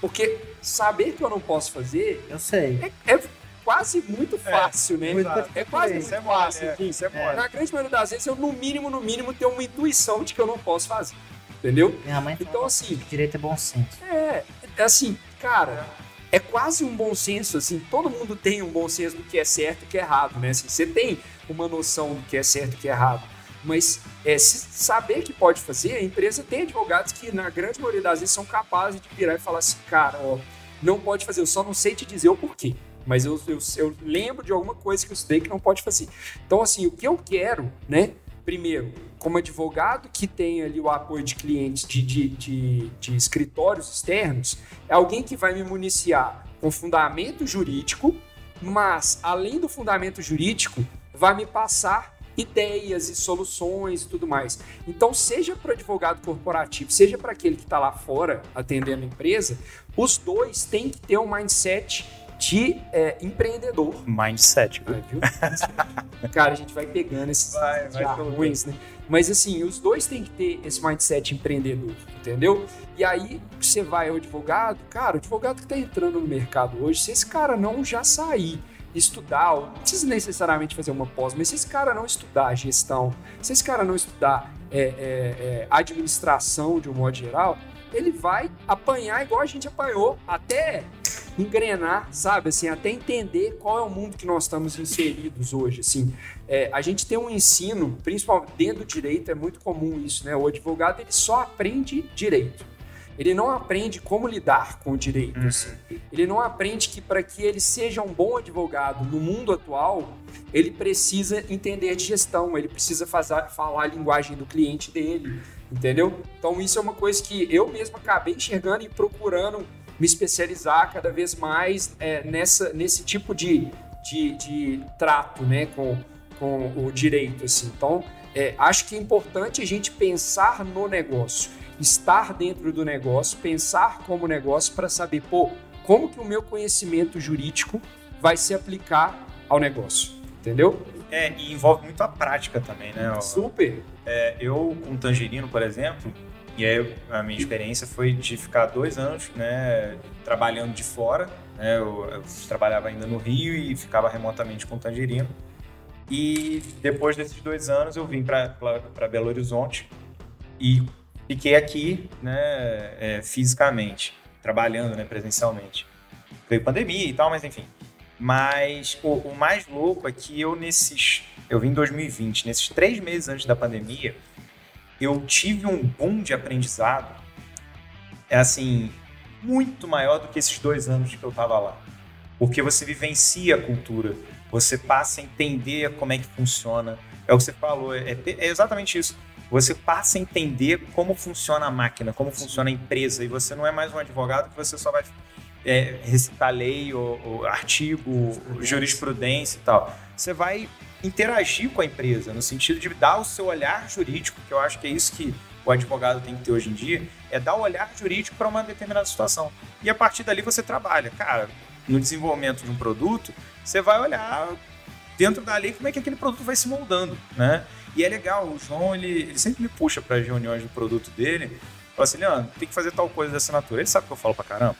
Porque saber que eu não posso fazer Eu sei. é, é quase muito fácil, né? muito É quase Isso muito é fácil. é. enfim, é É. mole. Na grande maioria das vezes, eu, no mínimo, no mínimo, tenho uma intuição de que eu não posso fazer. Entendeu? Minha mãe fala Então, assim, direito é bom senso. é, é assim, cara, é quase um bom senso, assim, todo mundo tem um bom senso do que é certo e que é errado, né? Assim, você tem uma noção do que é certo e que é errado. Mas é, saber que pode fazer, a empresa tem advogados que, na grande maioria das vezes, são capazes de virar e falar assim, cara, ó, não pode fazer, eu só não sei te dizer o porquê. Mas eu, eu, eu lembro de alguma coisa que eu estudei que não pode fazer. Então, assim, o que eu quero, né? Primeiro, como advogado que tem ali o apoio de clientes de, de, de, de escritórios externos, é alguém que vai me municiar com fundamento jurídico, mas, além do fundamento jurídico, vai me passar ideias e soluções e tudo mais. Então, seja para o advogado corporativo, seja para aquele que está lá fora atendendo a empresa, os dois têm que ter um mindset de é, empreendedor. Mindset. É, viu? Cara, a gente vai pegando esses Vai, vai jargões, né? Mas assim, os dois têm que ter esse mindset empreendedor, entendeu? E aí você vai ao advogado, cara, o advogado que está entrando no mercado hoje, se esse cara não já sair estudar, não precisa necessariamente fazer uma pós, mas se esse cara não estudar gestão, se esse cara não estudar é, é, é, administração de um modo geral, ele vai apanhar igual a gente apanhou, até engrenar, sabe? Assim, até entender qual é o mundo que nós estamos inseridos hoje. Assim, é, a gente tem um ensino, principalmente dentro do direito, é muito comum isso, né? O advogado ele só aprende direito. Ele não aprende como lidar com o direito. Assim. Ele não aprende que para que ele seja um bom advogado no mundo atual, ele precisa entender de gestão, ele precisa fazer, falar a linguagem do cliente dele, entendeu? Então isso é uma coisa que eu mesmo acabei enxergando e procurando me especializar cada vez mais é, nessa, nesse tipo de, de, de, trato né, com, com o direito. Assim. Então, é, acho que é importante a gente pensar no negócio, estar dentro do negócio, pensar como negócio para saber, pô, como que o meu conhecimento jurídico vai se aplicar ao negócio, entendeu? É, e envolve muito a prática também, né? Super. É, eu, com Tangerino, por exemplo, e aí a minha experiência foi de ficar dois anos né, trabalhando de fora. Né, eu, eu, trabalhava ainda no Rio e ficava remotamente com o Tangerino. E depois desses dois anos eu vim para Belo Horizonte e fiquei aqui né, é, fisicamente, trabalhando né, presencialmente. Veio pandemia e tal, mas enfim. Mas o, o mais louco é que eu nesses... Eu vim em 2020, nesses três meses antes da pandemia, eu tive um boom de aprendizado, é assim, muito maior do que esses dois anos que eu estava lá. Porque você vivencia a cultura, você passa a entender como é que funciona. É o que você falou, é, é exatamente isso. Você passa a entender como funciona a máquina, como funciona a empresa, e você não é mais um advogado que você só vai é, recitar lei, ou, ou artigo, ou jurisprudência e tal. Você vai interagir com a empresa, no sentido de dar o seu olhar jurídico, que eu acho que é isso que o advogado tem que ter hoje em dia, é dar o olhar jurídico para uma determinada situação. E a partir dali você trabalha. Cara, no desenvolvimento de um produto, você vai olhar dentro da lei como é que aquele produto vai se moldando, né? E é legal, o João, ele, ele sempre me puxa para as reuniões do produto dele, fala assim, Leandro, tem que fazer tal coisa da assinatura. Ele sabe que eu falo para caramba.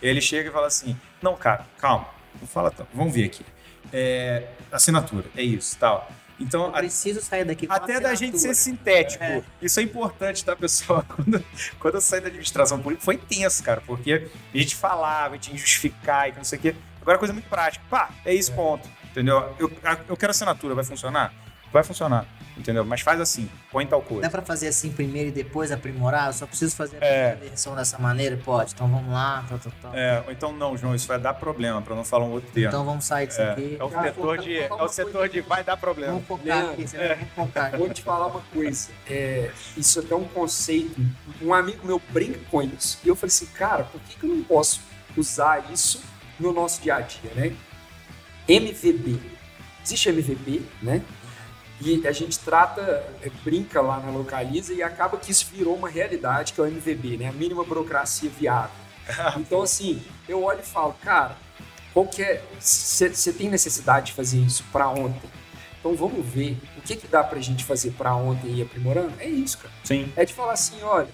Ele chega e fala assim, não, cara, calma, não fala tanto, vamos ver aqui é, assinatura, é isso, tal. Então, eu preciso sair daqui com Até da gente ser sintético. É. Isso é importante, tá, pessoal? Quando, quando eu saí da administração pública, foi intenso, cara, porque a gente falava, a gente justificar e não sei o quê. Agora é coisa muito prática. Pá, é isso, é. ponto. Entendeu? Eu, eu quero assinatura, vai funcionar? Vai funcionar entendeu? Mas faz assim, põe tal coisa. Dá para fazer assim primeiro e depois aprimorar? Eu só preciso fazer a é. versão dessa maneira? Pode. Então vamos lá, tal, tal, tal. É, ou então não, João, isso vai dar problema, para não falar um outro termo. Então vamos sair disso é. aqui. É o setor, de, é o setor de vai dar problema. Vamos focar aqui, é. vamos focar. Vou te falar uma coisa. É, isso é até um conceito. Um amigo meu brinca com isso. E eu falei assim, cara, por que, que eu não posso usar isso no nosso dia a dia, né? MVB. Existe MVP, né? E a gente trata, é, brinca lá na Localiza e acaba que isso virou uma realidade, que é o MVB, né? A mínima burocracia viável. Então, assim, eu olho e falo, cara, qual que é. Você tem necessidade de fazer isso para ontem? Então vamos ver o que, que dá pra gente fazer para ontem e aprimorando? É isso, cara. Sim. É de falar assim, olha,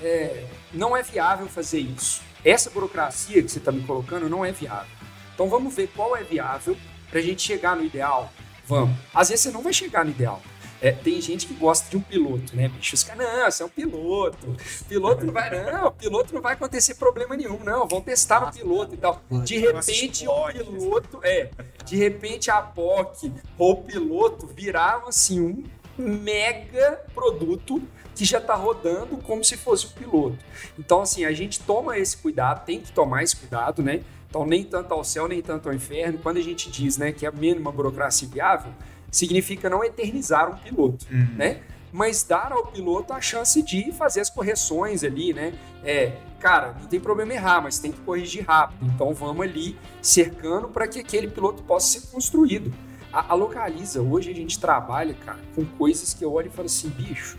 é, não é viável fazer isso. Essa burocracia que você está me colocando não é viável. Então vamos ver qual é viável para a gente chegar no ideal Vamos. Às vezes você não vai chegar no ideal. É, tem gente que gosta de um piloto, né, bicho? Os caras, não, você é um piloto. Piloto não vai, não, piloto não vai acontecer problema nenhum, não. Vão testar no piloto e tal. De repente, o piloto, é, de repente a POC ou o piloto viraram assim um mega produto que já está rodando como se fosse o piloto. Então, assim, a gente toma esse cuidado, tem que tomar esse cuidado, né? Então, nem tanto ao céu, nem tanto ao inferno. Quando a gente diz né, que é a mínima burocracia viável, significa não eternizar um piloto, uhum. né? Mas dar ao piloto a chance de fazer as correções ali, né? É, cara, não tem problema errar, mas tem que corrigir rápido. Então vamos ali cercando para que aquele piloto possa ser construído. a, a Localiza, hoje a gente trabalha, cara, com coisas que eu olho e falo assim, bicho,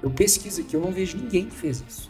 eu pesquiso aqui, eu não vejo ninguém que fez isso.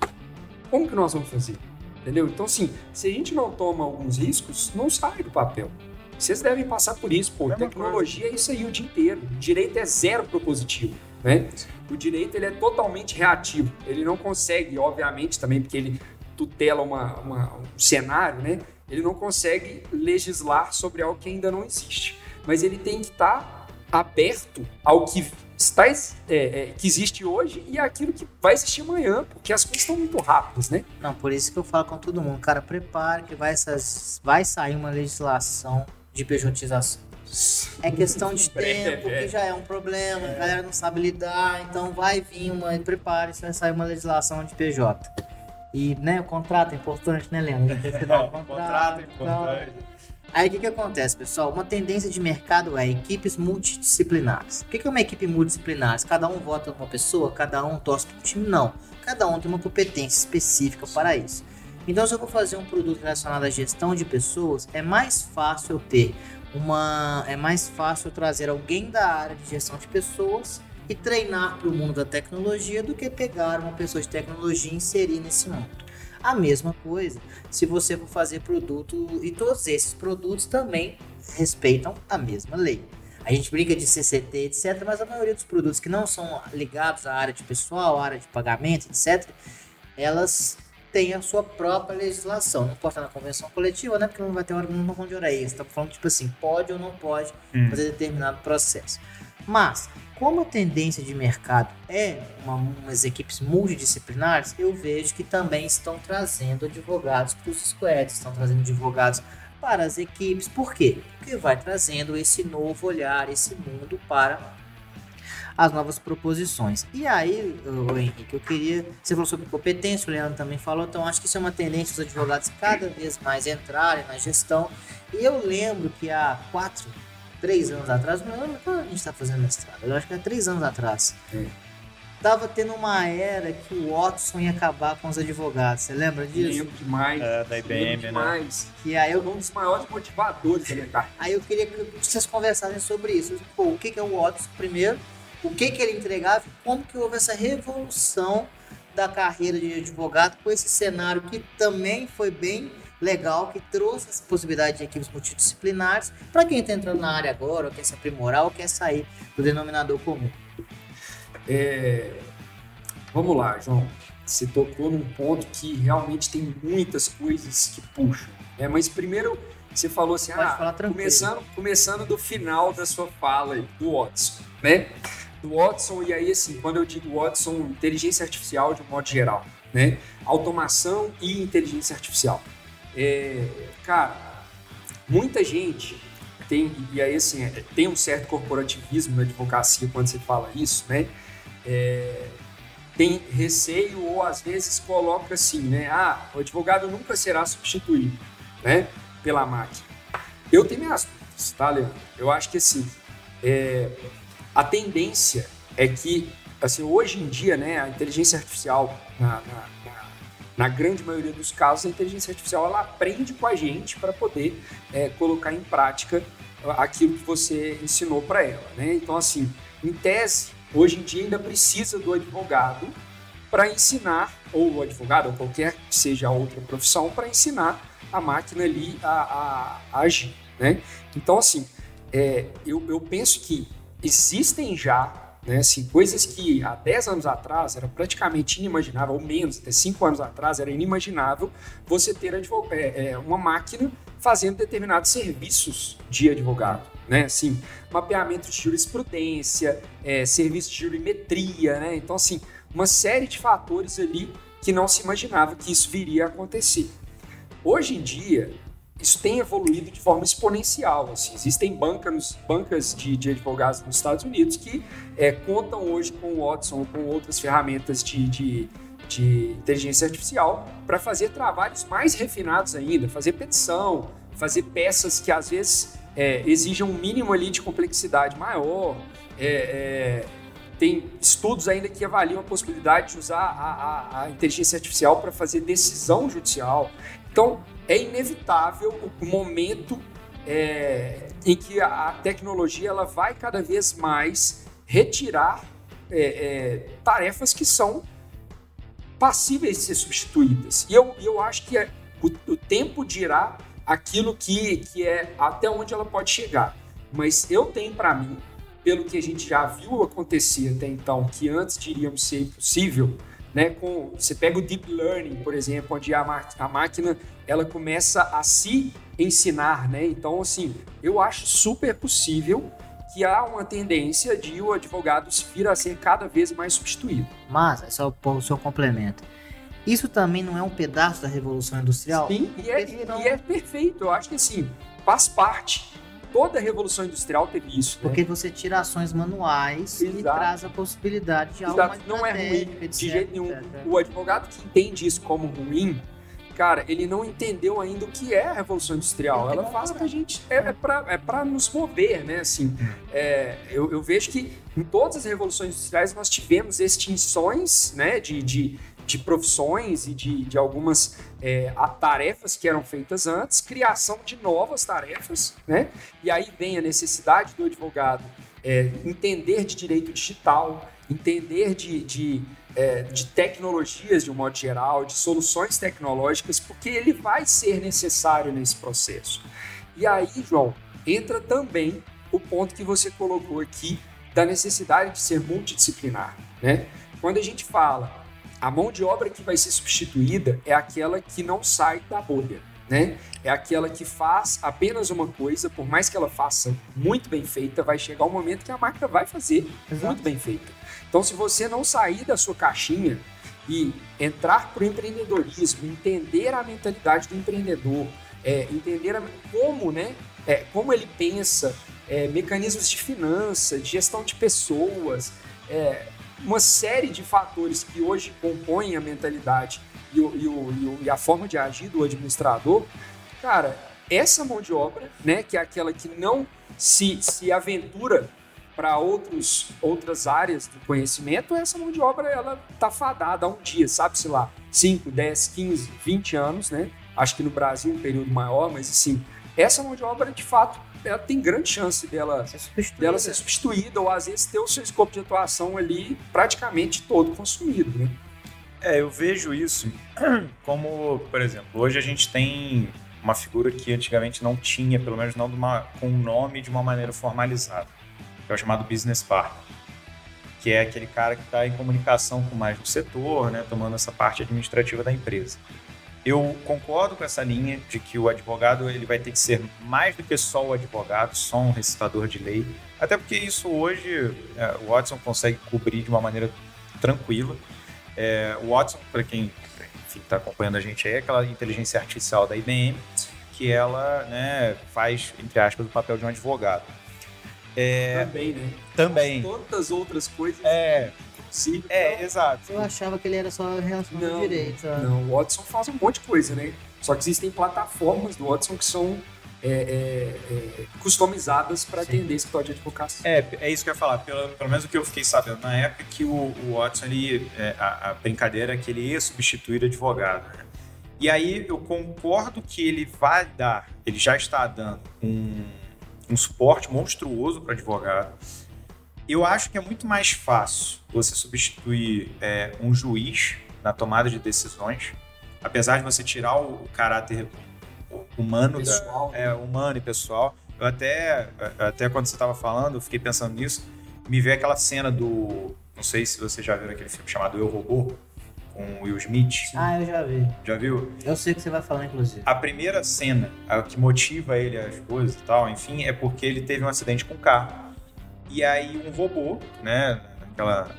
Como que nós vamos fazer? Entendeu? Então, assim, se a gente não toma alguns riscos, não sai do papel. Vocês devem passar por isso, pô. Mesma Tecnologia é isso aí o dia inteiro. O direito é zero propositivo, né? O direito ele é totalmente reativo. Ele não consegue, obviamente, também porque ele tutela uma, uma- um cenário, né? Ele não consegue legislar sobre algo que ainda não existe. Mas ele tem que estar aberto ao que está é, é, que existe hoje e aquilo que vai existir amanhã, porque as coisas estão muito rápidas, né? Não, por isso que eu falo com todo mundo, cara, prepare que vai, sa- vai sair uma legislação de pejotização. É questão de Breve, tempo, é. que já é um problema, a galera não sabe lidar, então vai vir uma, prepare-se, vai sair uma legislação de PJ. E, né, o contrato é importante, né, Leandro? Tem que assinar o Contrato é então- importante. Aí o que, que acontece, pessoal? Uma tendência de mercado é equipes multidisciplinares. O que, que é uma equipe multidisciplinar? Cada um vota numa pessoa, cada um torce para um time? Não. Cada um tem uma competência específica para isso. Então, se eu vou fazer um produto relacionado à gestão de pessoas, é mais fácil eu ter uma. É mais fácil trazer alguém da área de gestão de pessoas e treinar para o mundo da tecnologia do que pegar uma pessoa de tecnologia e inserir nesse mundo. A mesma coisa se você for fazer produto e todos esses produtos também respeitam a mesma lei. A gente brinca de CCT, etc, mas a maioria dos produtos que não são ligados à área de pessoal, à área de pagamento, etc, elas têm a sua própria legislação. Não pode estar na convenção coletiva, né? Porque não vai ter hora não vão de hora extra. Tá falando tipo assim, pode ou não pode Hum. fazer determinado processo. Mas como a tendência de mercado é uma, umas equipes multidisciplinares, eu vejo que também estão trazendo advogados para os squads, estão trazendo advogados para as equipes. Por quê? Porque vai trazendo esse novo olhar, esse mundo para as novas proposições. E aí, Henrique, eu queria. Você falou sobre competência, o Leandro também falou, então acho que isso é uma tendência dos advogados cada vez mais entrarem na gestão. E eu lembro que há quatro, três anos atrás, não lembro quando a gente está fazendo mestrado, eu acho que há três anos atrás. Hum. Tava tendo uma era que o Watson ia acabar com os advogados. Você lembra disso? Lembro demais. É, da lembro IBM, né? demais. E aí eu É um dos maiores motivadores da minha carreira. Aí eu queria que vocês conversassem sobre isso. Pô, o que, que é o Watson primeiro? O que, que ele entregava? Como que houve essa revolução da carreira de advogado com esse cenário que também foi bem legal, que trouxe essa possibilidade de equipes multidisciplinares para quem está entrando na área agora, ou quer se aprimorar, ou quer sair do denominador comum. É, Vamos lá, João. Você tocou num ponto que realmente tem muitas coisas que puxam. né? Mas primeiro você falou assim, Pode ah, começando, começando do final da sua fala aí, do Watson, né? Do Watson, e aí assim, quando eu digo Watson, inteligência artificial de um modo geral, né? Automação e inteligência artificial. É, cara, muita gente tem, e aí assim, é, tem um certo corporativismo na advocacia quando você fala isso, né? É, tem receio ou às vezes coloca assim, né? Ah, o advogado nunca será substituído, né? Pela máquina. Eu tenho minhas dúvidas, tá, Leandro? Eu acho que assim, é, a tendência é que, assim, hoje em dia, né, a inteligência artificial, na, na, na- na grande maioria dos casos, a inteligência artificial ela aprende com a gente para poder é, colocar em prática aquilo que você ensinou para ela, né? Então, assim, em tese, hoje em dia ainda precisa do advogado para ensinar, ou o advogado, ou qualquer que seja a outra profissão, para ensinar a máquina ali a, a- a agir, né? Então, assim, é, eu, eu penso que existem já né, assim, coisas que há 10 anos atrás era praticamente inimaginável, ou menos, até 5 anos atrás era inimaginável você ter é, é, uma máquina fazendo determinados serviços de advogado. Né? Assim, mapeamento de jurisprudência, é, serviço de jurimetria, né? Então, assim, uma série de fatores ali que não se imaginava que isso viria a acontecer. Hoje em dia, isso tem evoluído de forma exponencial. Assim. Existem bancas, bancas de, de advogados nos Estados Unidos que é, contam hoje com o Watson com outras ferramentas de, de, de inteligência artificial para fazer trabalhos mais refinados ainda, fazer petição, fazer peças que às vezes é, um mínimo ali de complexidade maior. É, é, tem estudos ainda que avaliam a possibilidade de usar a, a- a inteligência artificial para fazer decisão judicial. Então, é inevitável o momento é, em que a tecnologia ela vai cada vez mais retirar é, é, tarefas que são passíveis de ser substituídas. E eu, eu acho que é, o, o tempo dirá aquilo que, que é até onde ela pode chegar. Mas eu tenho para mim, pelo que a gente já viu acontecer até então, que antes diríamos ser impossível, né? Com, você pega o deep learning, por exemplo, onde a, a máquina ela começa a se ensinar, né? Então, assim, eu acho super possível que há uma tendência de o advogado vir a ser cada vez mais substituído. Mas, é só o seu complemento. Isso também não é um pedaço da Revolução Industrial? Sim, e é, e é perfeito. Eu acho que, assim, faz parte toda a Revolução Industrial teve isso. Né? Porque você tira ações manuais Exato. e traz a possibilidade de algo mais Não é ruim, de jeito nenhum. O advogado que entende isso como ruim, cara, ele não entendeu ainda o que é a Revolução Industrial. Ela faz pra gente, é, é, pra, é pra nos mover, né? Assim, é, eu, eu, vejo que em todas as revoluções industriais nós tivemos extinções, né, de, de, de profissões e de, de algumas é, tarefas que eram feitas antes, criação de novas tarefas, né? E aí vem a necessidade do advogado é, entender de direito digital, entender de, de é, de tecnologias de um modo geral, de soluções tecnológicas, porque ele vai ser necessário nesse processo. E aí, João, entra também o ponto que você colocou aqui da necessidade de ser multidisciplinar. Né? Quando a gente fala a mão de obra que vai ser substituída é aquela que não sai da bolha. Né? É aquela que faz apenas uma coisa, por mais que ela faça muito bem feita, vai chegar um momento que a máquina vai fazer Exato. muito bem feita. Então, se você não sair da sua caixinha e entrar para o empreendedorismo, entender a mentalidade do empreendedor, é, entender a, como, né, é, como ele pensa, é, mecanismos de finança, de gestão de pessoas, é, uma série de fatores que hoje compõem a mentalidade e, o, e, o, e, a forma de agir do administrador, cara, essa mão de obra, né, que é aquela que não se, se aventura para outros outras áreas do conhecimento, essa mão de obra ela tá fadada a um dia, sabe-se lá, 5, 10, 15, 20 anos, né? Acho que no Brasil um período maior, mas assim, essa mão de obra de fato ela tem grande chance dela ser dela ser substituída ou às vezes ter o seu escopo de atuação ali praticamente todo consumido, né? É, eu vejo isso como, por exemplo, hoje a gente tem uma figura que antigamente não tinha, pelo menos não uma, com o nome de uma maneira formalizada que é o chamado business partner, que é aquele cara que está em comunicação com mais do setor, né, tomando essa parte administrativa da empresa. Eu concordo com essa linha de que o advogado ele vai ter que ser mais do que só o advogado, só um recitador de lei, até porque isso hoje é, o Watson consegue cobrir de uma maneira tranquila. É, o Watson, para quem está acompanhando a gente aí, é aquela inteligência artificial da IBM, que ela né, faz, entre aspas, o papel de um advogado. É, também, né? Também. Tantas outras coisas. É. Sim, é, exato. Eu achava que ele era só relação não, direito. Não, o Watson faz um monte de coisa, né? Só que existem plataformas do Watson que são é, é, é, customizadas para atender esse escritório de advocacia. É, é isso que eu ia falar. Pelo, pelo menos o que eu fiquei sabendo na época que o, o Watson, ele, é, a, a, brincadeira é que ele ia substituir advogado. Né? E aí eu concordo que ele vai dar, ele já está dando um um suporte monstruoso para advogado. Eu acho que é muito mais fácil você substituir é, um juiz na tomada de decisões, apesar de você tirar o, caráter humano, pessoal, da, é, humano e pessoal. Eu até, até quando você estava falando, eu fiquei pensando nisso. Me veio aquela cena do. Não sei se você já viu aquele filme chamado Eu Robô, com o Will Smith. Ah, eu já vi. Já viu? Eu sei o que você vai falar, inclusive. A primeira cena, a que motiva ele as coisas e tal, enfim, é porque ele teve um acidente com o carro. E aí um robô, né, naquela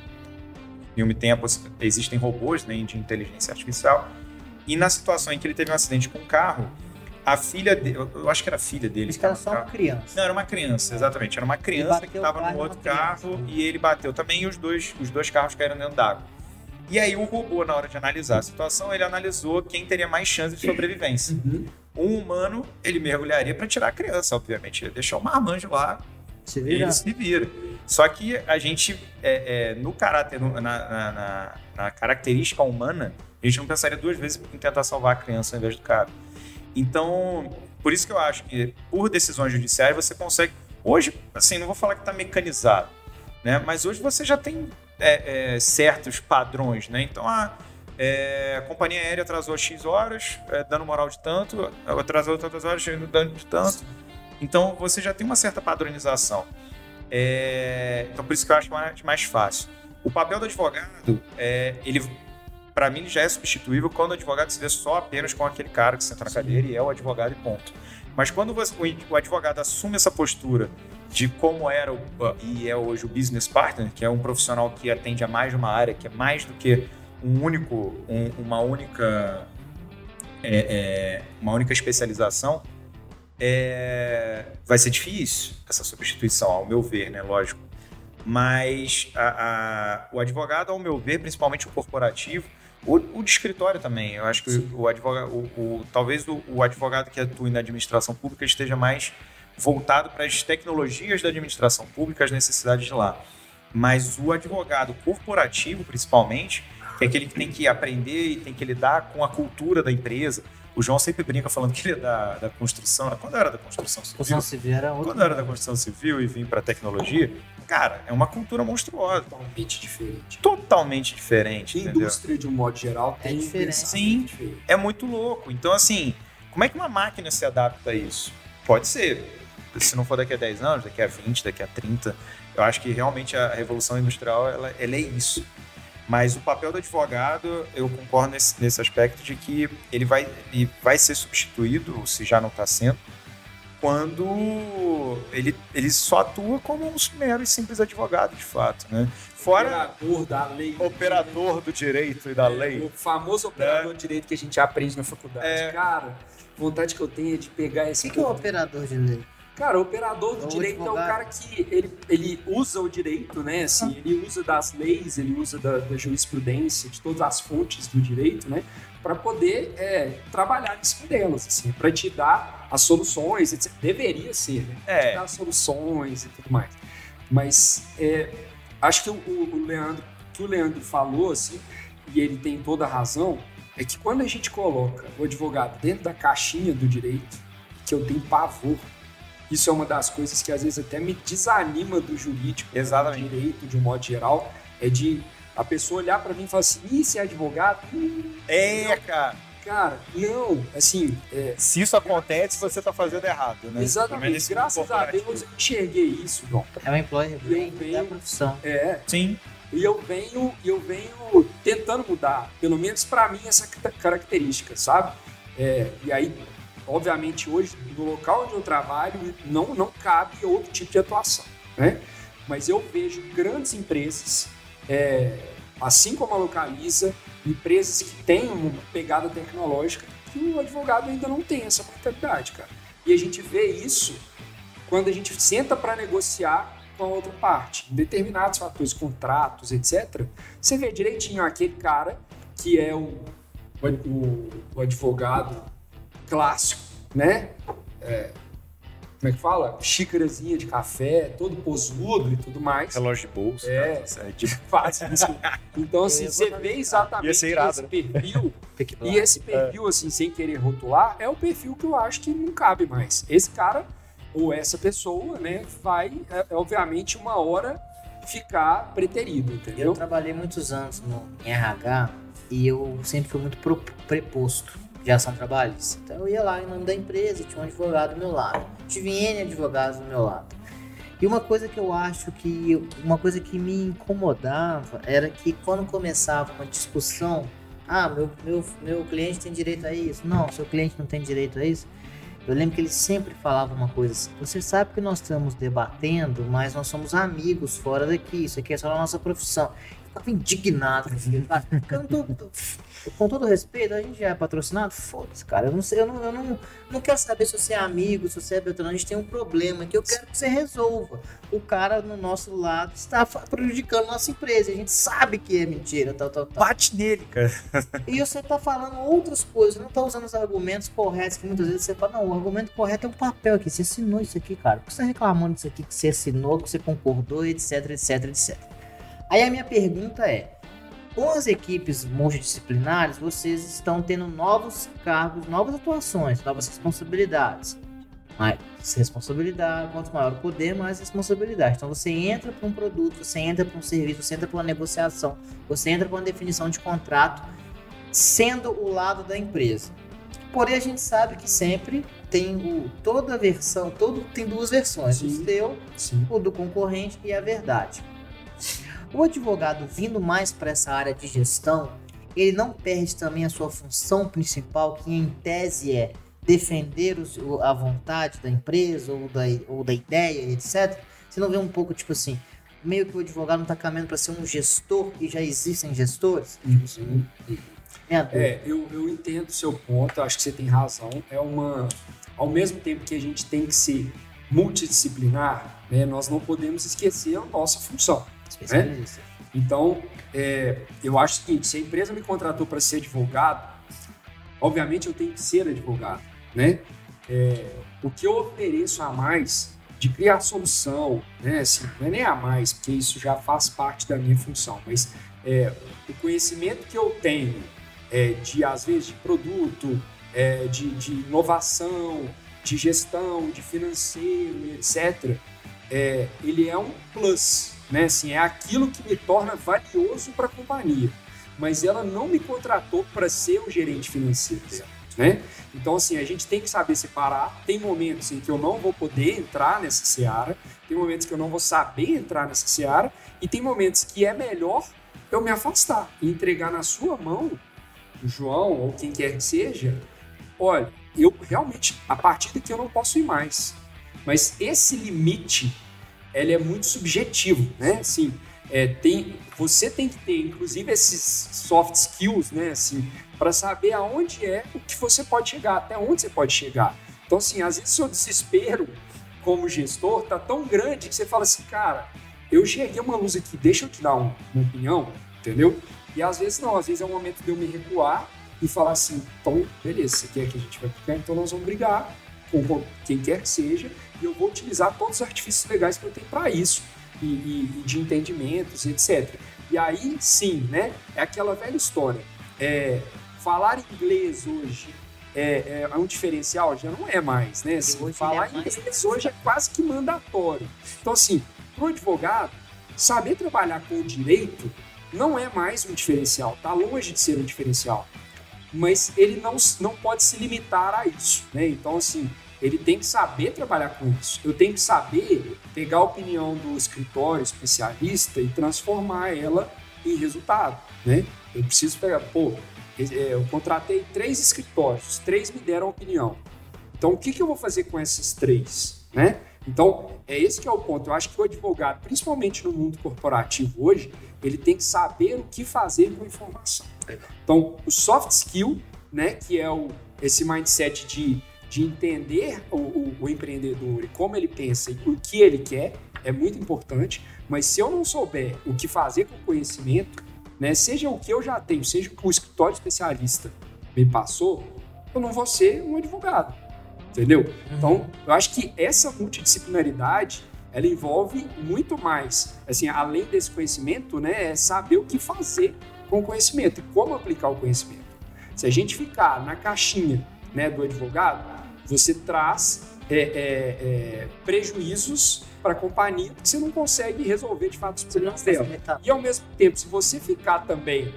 filme tem existem robôs né, de inteligência artificial. E na situação em que ele teve um acidente com o carro, a filha dele, eu acho que era a filha dele. Isso era só uma criança. Não, era uma criança, exatamente. Era uma criança que estava no outro carro e ele bateu também e os dois, os dois carros caíram dentro d'água. E aí o robô, na hora de analisar a situação, ele analisou quem teria mais chance de sobrevivência. Uhum. Um humano, ele mergulharia para tirar a criança, obviamente. Ele ia deixar o marmanjo lá se vira. ele se vira. Só que a gente, é, é, no caráter, na, na, na, na, característica humana, a gente não pensaria duas vezes em tentar salvar a criança ao invés do cara. Então, por isso que eu acho que por decisões judiciais você consegue. Hoje, assim, não vou falar que está mecanizado, né? Mas hoje você já tem é, é, certos padrões, né? Então, a, é, a companhia aérea atrasou X horas, é, dando moral de tanto, atrasou tantas horas, dando de tanto. Então, você já tem uma certa padronização. É, então, por isso que eu acho mais, mais fácil. O papel do advogado, é, ele para mim, ele já é substituível quando o advogado se vê só apenas com aquele cara que senta na cadeira e é o advogado e ponto. Mas quando você, o advogado assume essa postura de como era o, e é hoje o business partner, que é um profissional que atende a mais de uma área, que é mais do que um único, um, uma única, é, é, uma única especialização, é, vai ser difícil essa substituição, ao meu ver, né? Lógico. Mas a, a, o advogado, ao meu ver, principalmente o corporativo, o, o de escritório também. Eu acho que o, o advogado, o, o, talvez o, o advogado que atue na administração pública esteja mais voltado para as tecnologias da administração pública, as necessidades de lá. Mas o advogado corporativo, principalmente, é aquele que tem que aprender e tem que lidar com a cultura da empresa. O João sempre brinca falando que ele é da, da construção. Quando era da construção civil? Construção civil era outro. Quando era da construção civil e vim para tecnologia, cara, é uma cultura monstruosa. Totalmente diferente. Totalmente diferente. A indústria, de um modo geral, é tem diferente. Sim, diferente. é muito louco. Então, assim, como é que uma máquina se adapta a isso? Pode ser. Se não for daqui a 10 anos, daqui a 20, daqui a 30. Eu acho que realmente a revolução industrial ela, ela é isso. Mas o papel do advogado, eu concordo nesse, nesse aspecto de que ele vai, ele vai ser substituído, se já não está sendo, quando ele, ele só atua como um mero e simples advogado, de fato, né? Fora operador da lei. Operador do direito e da é, lei. O famoso operador é. de direito que a gente aprende na faculdade. É. Cara, vontade que eu tenho é de pegar esse. O que, que é o operador de lei? Cara, o operador do direito advogado. é o cara que ele, ele usa o direito, né? Assim, ele usa das leis, ele usa da, da jurisprudência, de todas as fontes do direito, né? Para poder é, trabalhar em cima delas, assim, para te dar as soluções, etc. Deveria ser, né? É. Te dar soluções e tudo mais. Mas é, acho que o, o Leandro, que o Leandro falou, assim, e ele tem toda a razão, é que quando a gente coloca o advogado dentro da caixinha do direito, que eu tenho pavor isso é uma das coisas que às vezes até me desanima do jurídico, Exatamente. do direito de um modo geral, é de a pessoa olhar para mim e falar assim, ih, você é advogado? é, não. cara. Cara, não, assim... É, Se isso acontece, você está fazendo errado, né? Exatamente, graças a Deus eu enxerguei isso, João. É um employer brand da profissão. É. Sim. E eu venho, eu venho tentando mudar, pelo menos para mim, essa característica, sabe? É, e aí, obviamente, hoje, no local onde eu trabalho, não, não cabe outro tipo de atuação, né? Mas eu vejo grandes empresas, é, assim como a Localiza, empresas que têm uma pegada tecnológica, que o advogado ainda não tem essa mentalidade, cara. E a gente vê isso quando a gente senta para negociar com a outra parte. Em determinados fatores, contratos, etc., você vê direitinho aquele cara que é o, o, o advogado clássico, né? É, como é que fala? Xícarazinha de café, todo posudo e tudo mais. Relógio de bolsa. É, tá? é tipo, faz isso. Então, assim, você vê exatamente irado, esse né? perfil. e esse perfil, assim, sem querer rotular, é o perfil que eu acho que não cabe mais. Esse cara, ou essa pessoa, né, vai, é, é obviamente, uma hora ficar preterido, entendeu? Eu trabalhei muitos anos no, em RH e eu sempre fui muito pro, preposto de ação trabalhista. Então eu ia lá em nome da empresa, tinha um advogado do meu lado, tive N advogados do meu lado. E uma coisa que eu acho que uma coisa que me incomodava era que quando começava uma discussão, ah, meu, meu, meu cliente tem direito a isso, não, seu cliente não tem direito a isso. Eu lembro que ele sempre falava uma coisa assim: você sabe que nós estamos debatendo, mas nós somos amigos fora daqui, isso aqui é só a nossa profissão ficava indignado aquilo, cara. com todo respeito, a gente já é patrocinado? Foda-se, cara. Eu não sei, eu não, eu não, não quero saber se você é amigo, se você é veterano. A gente tem um problema que eu quero que você resolva. O cara no nosso lado está prejudicando a nossa empresa. A gente sabe que é mentira, tal, tal, tal. Bate nele, cara. E você tá falando outras coisas, não tá usando os argumentos corretos, que muitas vezes você fala, não, o argumento correto é um papel aqui. Você assinou isso aqui, cara. Por que você tá reclamando disso aqui que você assinou, que você concordou, etc, etc, etc. Aí a minha pergunta é: Com as equipes multidisciplinares, vocês estão tendo novos cargos, novas atuações, novas responsabilidades. Mais responsabilidade, quanto maior o poder, mais responsabilidade. Então você entra para um produto, você entra para um serviço, você entra para uma negociação, você entra para uma definição de contrato, sendo o lado da empresa. Porém, a gente sabe que sempre tem o, toda a versão, todo, tem duas versões, Sim. o seu, Sim. o do concorrente e a verdade. O advogado vindo mais para essa área de gestão, ele não perde também a sua função principal, que em tese é defender o- a vontade da empresa ou da, ou da ideia, etc. Você não vê um pouco tipo assim, meio que o advogado não está caminhando para ser um gestor e já existem gestores? Sim. Minha dúvida. É, eu, eu entendo o seu ponto, acho que você tem razão. É uma. Ao mesmo tempo que a gente tem que ser multidisciplinar, né, nós não podemos esquecer a nossa função. Especialista. Então, é, eu acho o seguinte: se a empresa me contratou para ser advogado, obviamente eu tenho que ser advogado, né? É, o que eu ofereço a mais de criar solução, né? Assim, não é nem a mais, porque isso já faz parte da minha função, mas é, o conhecimento que eu tenho é, de, às vezes, de produto, é, de, de inovação, de gestão, de financeiro, etc., é, ele é um plus, né? Assim, é aquilo que me torna valioso para a companhia. Mas ela não me contratou para ser o gerente financeiro dela, né? Então, assim, a gente tem que saber separar. Tem momentos em que eu não vou poder entrar nessa seara, tem momentos que eu não vou saber entrar nessa seara, e tem momentos que é melhor eu me afastar e entregar na sua mão, João ou quem quer que seja, olha, eu realmente, a partir daqui eu não posso ir mais. Mas esse limite, ele é muito subjetivo, né? Assim, é, tem, você tem que ter, inclusive, esses soft skills, né? Assim, para saber aonde é o que você pode chegar, até onde você pode chegar. Então, assim, às vezes seu desespero como gestor tá tão grande que você fala assim, cara, eu cheguei uma luz aqui, deixa eu te dar um- uma opinião, entendeu? E às vezes não, às vezes é o momento de eu me recuar e falar assim, então, beleza, você quer que a gente vai brigar, então nós vamos brigar com quem quer que seja, e eu vou utilizar todos os artifícios legais que eu tenho para isso, e, e- e de entendimentos, etc. E aí, sim, né, é aquela velha história. É, falar inglês hoje é, é um diferencial? Já não é mais, né? Assim, Hoje falar é inglês hoje é quase que mandatório. Então, assim, para o advogado, saber trabalhar com o direito não é mais um diferencial, está longe de ser um diferencial. Mas ele não, não pode se limitar a isso, né? Então, assim, ele tem que saber trabalhar com isso. Eu tenho que saber pegar a opinião do escritório especialista e transformar ela em resultado, né? Eu preciso pegar, pô, é, eu contratei três escritórios, os três me deram opinião. Então, o que, que eu vou fazer com esses três, né? Então, é esse que é o ponto. Eu acho que o advogado, principalmente no mundo corporativo hoje, ele tem que saber o que fazer com a informação. Então, o soft skill, né, que é o, esse mindset de, de entender o, o- o empreendedor e como ele pensa e o que ele quer, é muito importante. Mas se eu não souber o que fazer com o conhecimento, né, seja o que eu já tenho, seja o que o escritório especialista me passou, eu não vou ser um advogado. Entendeu? Então, eu acho que essa multidisciplinaridade ela envolve muito mais, assim, além desse conhecimento, né, é saber o que fazer com o conhecimento e como aplicar o conhecimento. Se a gente ficar na caixinha, né, do advogado, você traz é, é, é, prejuízos para a companhia porque você não consegue resolver de fato os problemas dela. E ao mesmo tempo, se você ficar também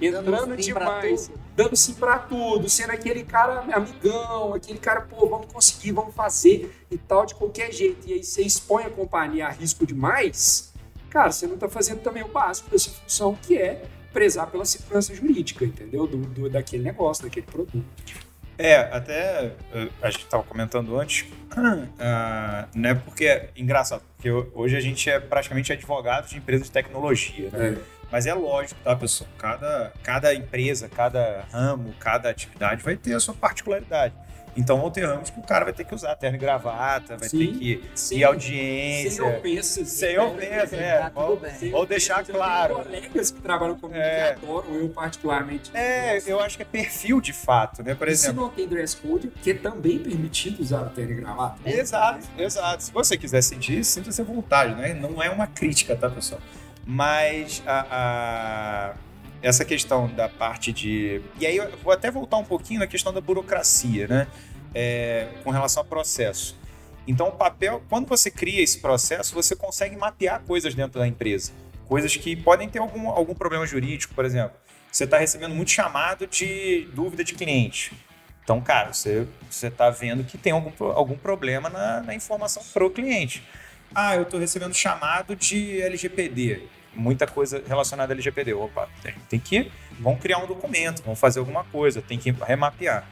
entrando sim pra demais, dando sim pra tudo, sendo aquele cara amigão, aquele cara, pô, vamos conseguir, vamos fazer e tal, de qualquer jeito, e aí você expõe a companhia a risco demais, cara, você não tá fazendo também o básico dessa função, que é prezar pela segurança jurídica, entendeu? Do, do- daquele negócio, daquele produto. É, até eh, a gente estava comentando antes, ah, né? Porque é engraçado, porque hoje a gente é praticamente advogado de empresas de tecnologia, né? Mas é lógico, tá, pessoal? Cada, cada empresa, cada ramo, cada atividade vai ter a sua particularidade. Então vão ter ramos que o cara vai ter que usar terno e gravata, vai Sim. ter que Sem- ir audiência. Sem ofensas. Sem ofensa, é. Tá ofensas, deixar claro. colegas que trabalham comigo É. que adoram, eu particularmente. É, gosto. eu acho que é perfil de fato, né? Por E se exemplo. não tem dress code, que é também permitido usar o terno e gravata. Exato, exato. Se você quiser sentir isso, sinta-se à vontade, né? Não é uma crítica, tá, pessoal? Mas a, a- essa questão da parte de. E aí eu vou até voltar um pouquinho na questão da burocracia, né? É, com relação ao processo. Então, o papel, quando você cria esse processo, você consegue mapear coisas dentro da empresa. Coisas que podem ter algum, algum problema jurídico, por exemplo. Você está recebendo muito chamado de dúvida de cliente. Então, cara, você está vendo que tem algum, algum problema na, na informação para o cliente. Ah, eu estou recebendo chamado de LGPD. Muita coisa relacionada a LGPD. Opa, tem, tem que. Vamos criar um documento, vamos fazer alguma coisa, tem que remapear.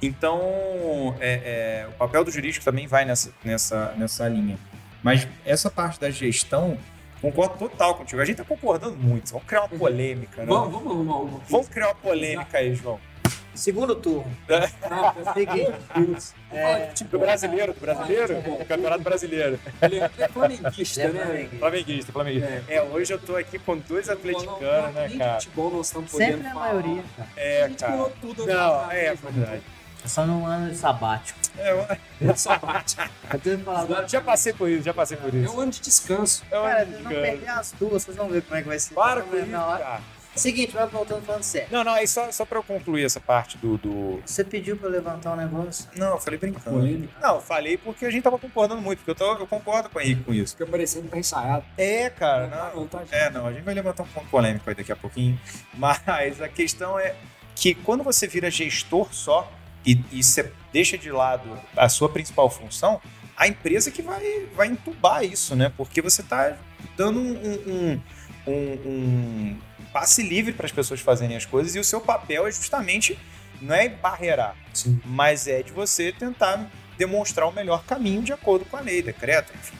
Então, é, é, o papel do jurídico também vai nessa, nessa, nessa linha. Mas essa parte da gestão, concordo total contigo. A gente está concordando muito. Vamos criar uma polêmica, né? Vamos, vamos arrumar uma Vamos criar uma polêmica aí, João. Segundo turno. Ah, Seguinte, é, Do brasileiro, do brasileiro? Do campeonato brasileiro. Ele é flamenguista, É né? flamenguista. Flamenguista, flamenguista. É, hoje eu tô aqui com dois atleticanos, né, cara? futebol nós estamos podendo sempre a falar. maioria, cara. É, A gente cara. tudo. Não, né? é verdade. É só num ano de sabático. É, tenho que falar agora. já passei por isso, já passei por É isso. um ano de descanso. É um Cara, ano de vocês não descanso. perder as duas, vocês vão ver como é que vai ser. Para com isso, Na hora- cara. Seguinte, vai voltando falando sério. Não, não, aí só, só pra eu concluir essa parte do, do... Você pediu pra eu levantar um negócio? Não, eu falei brincando. Polêmica. Não, eu falei porque a gente tava concordando muito, porque eu, tô, eu concordo com o Henrique com isso. Fica parecendo que tá ensaiado. É, cara, Não, não, não, tá. É, não, a gente vai levantar um ponto polêmico aí daqui a pouquinho. Mas a questão é que quando você vira gestor só e, e você deixa de lado a sua principal função, a empresa que vai, vai entubar isso, né? Porque você tá dando um, um, um, um passe livre para as pessoas fazerem as coisas e o seu papel é justamente não é barreirar, Sim. mas é de você tentar demonstrar o melhor caminho de acordo com a lei, decreto, enfim.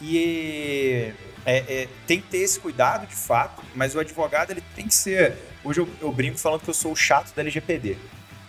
E é, é, tem que ter esse cuidado de fato, mas o advogado ele tem que ser. Hoje eu, eu brinco falando que eu sou o chato da LGPD.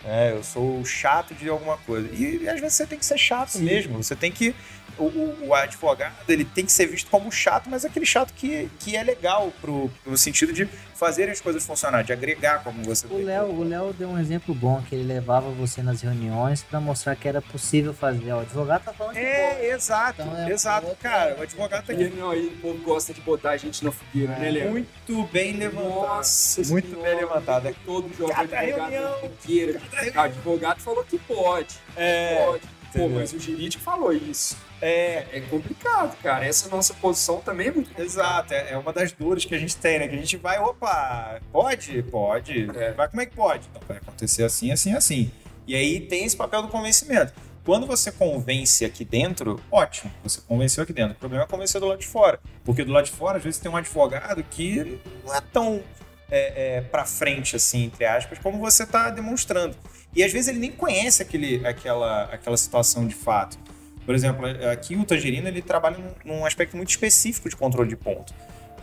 É, eu sou chato de alguma coisa. E às vezes você tem que ser chato Sim. mesmo. Você tem que. O, o- o advogado ele tem que ser visto como chato, mas aquele chato que, que é legal pro, no sentido de fazer as coisas funcionar, de agregar, como você O Léo, o Léo deu um exemplo bom, que ele levava você nas reuniões pra mostrar que era possível fazer. O advogado tá falando. É, exato, Então é exato. outra- Cara, o advogado tá aqui não, aí o povo gosta de botar a gente na fogueira, né, Léo? muito bem levantado. Nossa Muito senhora, bem levantado. é Todo jogo Cada advogado reunião. na fogueira. O advogado falou que pode. É, Pode. Pô, mas o jurídico falou isso. é, É complicado, cara. Essa nossa posição também é muito complicada. Exato, é é uma das dores que a gente tem, né? Que a gente vai, opa, pode? Pode. É. Mas como é que pode? Então vai acontecer assim, assim, assim. E aí tem esse papel do convencimento. Quando você convence aqui dentro, ótimo, você convenceu aqui dentro. O problema é convencer do lado de fora. Porque do lado de fora, às vezes, tem um advogado que não é tão é, é, pra frente, assim, entre aspas, como você tá demonstrando. E às vezes ele nem conhece aquele, aquela, aquela situação de fato. Por exemplo, aqui o Tangerino ele trabalha num, num aspecto muito específico de controle de ponto.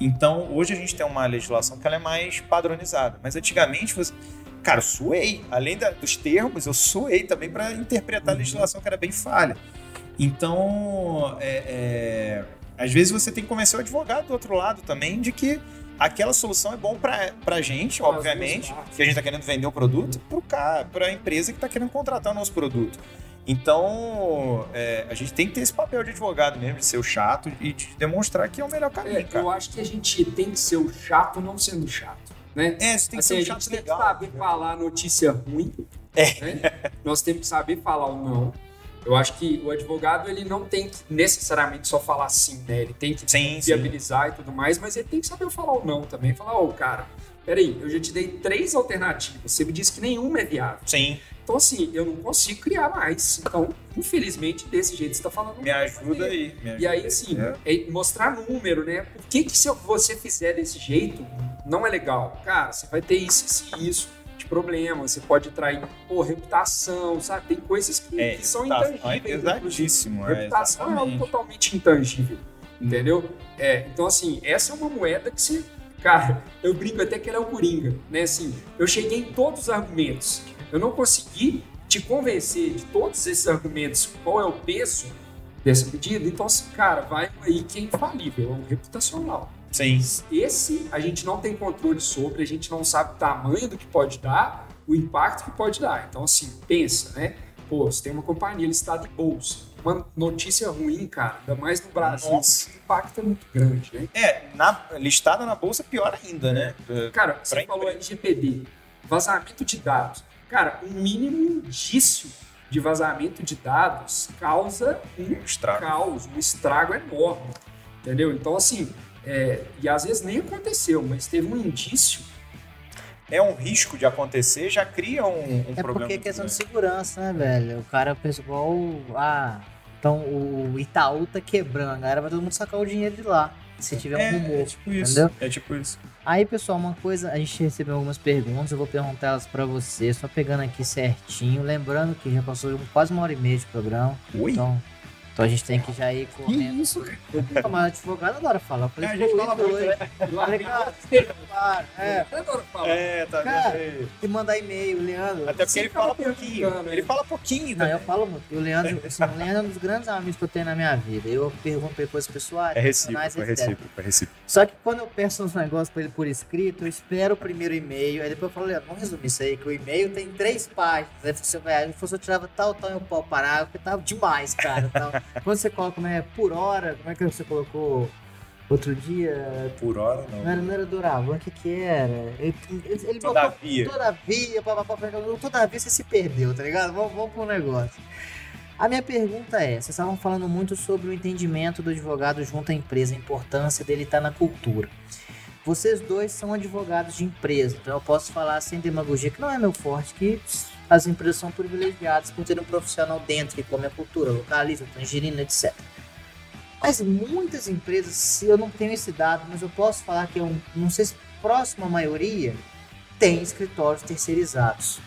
Então, hoje a gente tem uma legislação que ela é mais padronizada. Mas antigamente, você... cara, eu suei. Além da- dos termos, eu suei também para interpretar a legislação que era bem falha. Então, é, é, às vezes você tem que convencer o advogado do outro lado também de que aquela solução é bom para a gente, obviamente, que a gente está querendo vender o produto, para a empresa que está querendo contratar o nosso produto. Então, é, a gente tem que ter esse papel de advogado mesmo, de ser o chato e de demonstrar que é o melhor caminho, É, eu acho que a gente tem que ser o chato não sendo chato, né? É, você tem que Assim, ser a um chato gente tem legal. que saber falar notícia ruim. É. né? Nós temos que saber falar o não. Eu acho que o advogado ele não tem que necessariamente só falar sim, né? Ele tem que Sim, sim. viabilizar e tudo mais, mas ele tem que saber falar o não também. Falar, ô, cara, peraí, eu já te dei três alternativas. Você me disse que nenhuma é viável. Sim, Então, assim, eu não consigo criar mais. Então, infelizmente, desse jeito você tá falando. me ajuda aí. me E ajuda aí, assim, É. é mostrar número, né? Por que, que se você fizer desse jeito, não é legal? Cara, você vai ter isso, isso e isso problema. Você pode trair, pô, reputação, sabe? Tem coisas que, É, que são tá, intangíveis. inclusive. Exatíssimo. É, Reputação é algo totalmente intangível, entendeu? É, então, assim, essa é uma moeda que você... Cara, eu brinco até que ela é o Coringa, né? Assim, eu cheguei em todos os argumentos. Eu não consegui te convencer de todos esses argumentos qual é o peso dessa medida. Então, assim, cara, vai aí que é infalível, é um reputacional. Sim. Esse a gente não tem controle sobre, a gente não sabe o tamanho do que pode dar, o impacto que pode dar. Então, assim, pensa, né? Pô, você tem uma companhia listada em bolsa. uma notícia ruim, cara, ainda mais no Brasil, Nossa. o impacto é muito grande, né? É, na, listada na bolsa, pior ainda, né? Cara, você Pra falou LGPD, vazamento de dados. Cara, o mínimo indício de vazamento de dados causa um Estrago. caos, um estrago enorme, entendeu? Então, assim, é, e às vezes nem aconteceu, mas teve um indício. É um risco de acontecer, já cria um, um É problema. porque é questão de segurança, né, velho? O cara pensa igual. Ah, então o Itaú tá quebrando. Agora vai todo mundo sacar o dinheiro de lá. Se tiver um é, rumor. é tipo isso. entendeu? É tipo isso. Aí, pessoal, uma coisa, a gente recebeu algumas perguntas, eu vou perguntar elas pra você, só pegando aqui certinho. Lembrando que já passou quase uma hora e meia de programa. Ui. Então, então a gente tem que já ir correndo. isso, cara? Não, Mas advogado adora falar. Eu falei, É, a gente "Pô, fala muito, hoje." Eu falei, cara, para, é, Eu adoro falar. É, tá Cara, vendo aí? e mandar e-mail, Leandro. Até porque ele fala pouquinho. né? Ele fala pouquinho Não, eu falo muito. E o Leandro, assim, o Leandro é um dos grandes amigos que eu tenho na minha vida. Eu pergunto coisas pessoais, É recíproco, é recíproco, é recíproco. Só que quando eu peço uns negócios pra ele por escrito, eu espero o primeiro e-mail, aí depois eu falo, Leandro, vamos resumir isso aí, que o e-mail tem três páginas. Aí você vai, se fosse eu tirava tal, tal e o pau parágrafo, porque tava demais, cara. Tal. Quando você coloca, como é, por hora, como é que você colocou outro dia? Por hora, Não não. era, não era Doravan, o que que era? Ele, ele, ele botou- Todavia. Todavia, papapá, papapá, todavia você se perdeu, tá ligado? Vamos, vamos pro negócio. A minha pergunta é: vocês estavam falando muito sobre o entendimento do advogado junto à empresa, a importância dele estar na cultura. Vocês dois são advogados de empresa, então eu posso falar sem demagogia, que não é meu forte, que as empresas são privilegiadas por ter um profissional dentro que come a cultura, localiza, tangerina, etc. Mas muitas empresas, eu não tenho esse dado, mas eu posso falar que eu não sei se próxima maioria tem escritórios terceirizados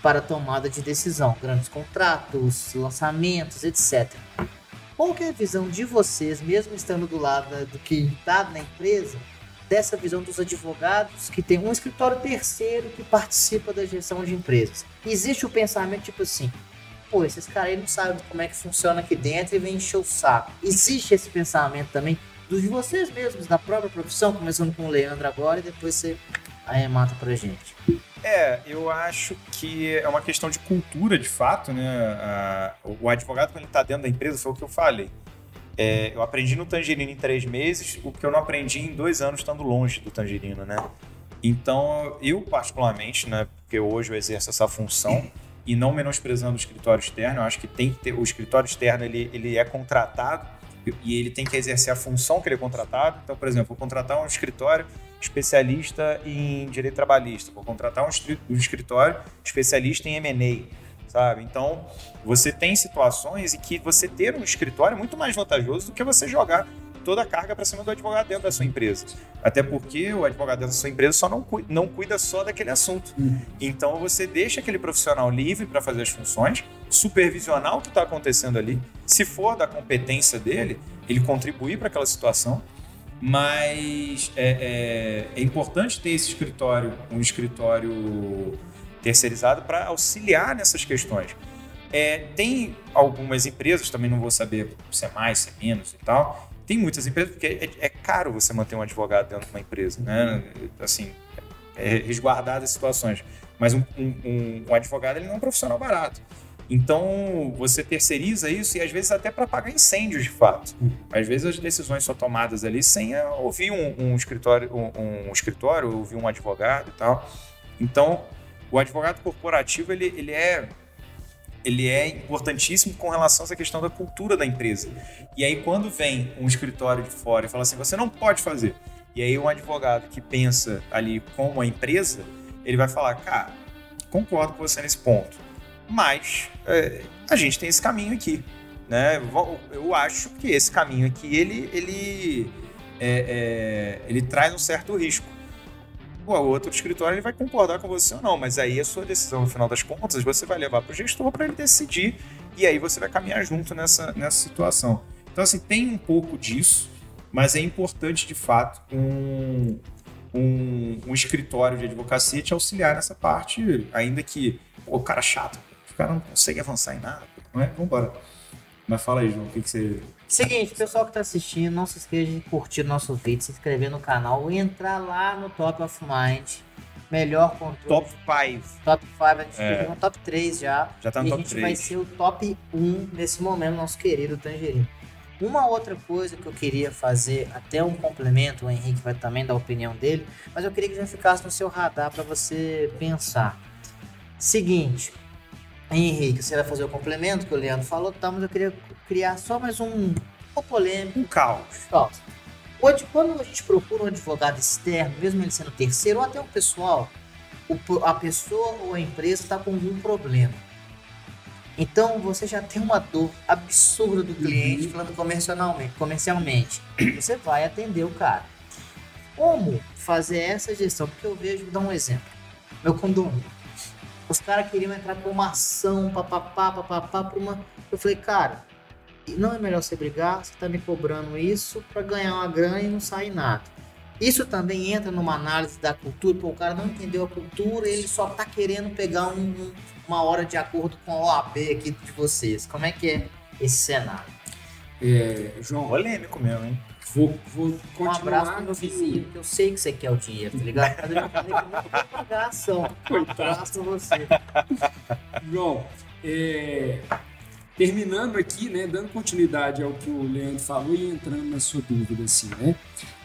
para tomada de decisão, grandes contratos, lançamentos, etc. Qual é a visão de vocês, mesmo estando do lado do que está na empresa, dessa visão dos advogados que tem um escritório terceiro que participa da gestão de empresas? Existe o pensamento tipo assim, pô, esses caras não sabem como é que funciona aqui dentro e vem encher o saco. Existe esse pensamento também dos de vocês mesmos, da própria profissão, começando com o Leandro agora e depois você arremata pra gente. É, eu acho que é uma questão de cultura, de fato, né? A- o advogado, quando ele está dentro da empresa, foi o que eu falei. É, eu aprendi no Tangerina em três meses, o que eu não aprendi em dois anos estando longe do Tangerina, né? Então, eu particularmente, né? Porque hoje eu exerço essa função e não menosprezando o escritório externo, eu acho que tem que ter o escritório externo ele, ele é contratado e ele tem que exercer a função que ele é contratado. Então, por exemplo, vou contratar um escritório especialista em direito trabalhista, vou contratar um escritório especialista em M&A, sabe? Então, você tem situações em que você ter um escritório é muito mais vantajoso do que você jogar toda a carga para cima do advogado dentro da sua empresa. Até porque o advogado dentro da sua empresa só não, não cuida só daquele assunto. Então você deixa aquele profissional livre para fazer as funções, supervisionar o que está acontecendo ali. Se for da competência dele, ele contribuir para aquela situação. Mas é, é- é importante ter esse escritório, um escritório terceirizado para auxiliar nessas questões. É, tem algumas empresas, também não vou saber se é mais, se é menos e tal. Tem muitas empresas, porque é, é caro você manter um advogado dentro de uma empresa, né? Assim, é, resguardar as situações. Mas um, um- um- advogado ele não é um profissional barato. Então você terceiriza isso e às vezes até para pagar incêndios de fato. Às vezes as decisões são tomadas ali sem ouvir um, um escritório, um, um escritório, ouvir um advogado e tal. Então o advogado corporativo ele, ele é ele é importantíssimo com relação a essa questão da cultura da empresa. E aí, quando vem um escritório de fora e fala assim, você não pode fazer. E aí, um advogado que pensa ali como a empresa, ele vai falar, cara, concordo com você nesse ponto, mas é, a gente tem esse caminho aqui. Né? Eu acho que esse caminho aqui, ele, ele, é, é, ele traz um certo risco o outro escritório ele vai concordar com você ou não, mas aí a sua decisão, no final das contas, você vai levar para o gestor para ele decidir e aí você vai caminhar junto nessa, nessa situação. Então, assim, tem um pouco disso, mas é importante, de fato, um, um, um escritório de advocacia te auxiliar nessa parte, ainda que pô, o cara chato, o cara não consegue avançar em nada, não é? Vambora. Mas fala aí, João, o que, que você. Seguinte, pessoal que tá assistindo, não se esqueça de curtir nosso vídeo, se inscrever no canal, entrar lá no Top of Mind melhor controle. Top 5. Top 5, a gente É. no top 3 já. Já tá no e a top gente vai 3. ser o top 1 nesse momento, nosso querido Tangerino. Uma outra coisa que eu queria fazer, até um complemento, o Henrique vai também dar a opinião dele, mas eu queria que já ficasse no seu radar para você pensar. Seguinte, Henrique, você vai fazer o complemento que o Leandro falou, tá, mas eu queria criar só mais um, um polêmico. Um caos. Nossa. Hoje, quando a gente procura um advogado externo, mesmo ele sendo terceiro, ou até um pessoal, a pessoa ou a empresa está com algum problema. Então você já tem uma dor absurda do cliente falando comercialmente, comercialmente. Você vai atender o cara. Como fazer essa gestão? Porque eu vejo, vou dar um exemplo. Meu condomínio. Os caras queriam entrar com uma ação, papapá, papapá, pra uma. Eu falei, cara, não é melhor você brigar, você tá me cobrando isso para ganhar uma grana e não sair nada. Isso também entra numa análise da cultura, pô, o cara não entendeu a cultura, ele só tá querendo pegar um- um- uma hora de acordo com a OAB aqui de vocês. Como é que é esse cenário? É, João, Polêmico mesmo, hein? Vou, vou Um continuar abraço pro meu vizinho, que eu sei que você quer o dinheiro, tá ligado? Mas eu já falei que eu não vou pagar a ação. Um abraço pra você. João, é, terminando aqui, né, dando continuidade ao que o Leandro falou e entrando na sua dúvida, assim, né?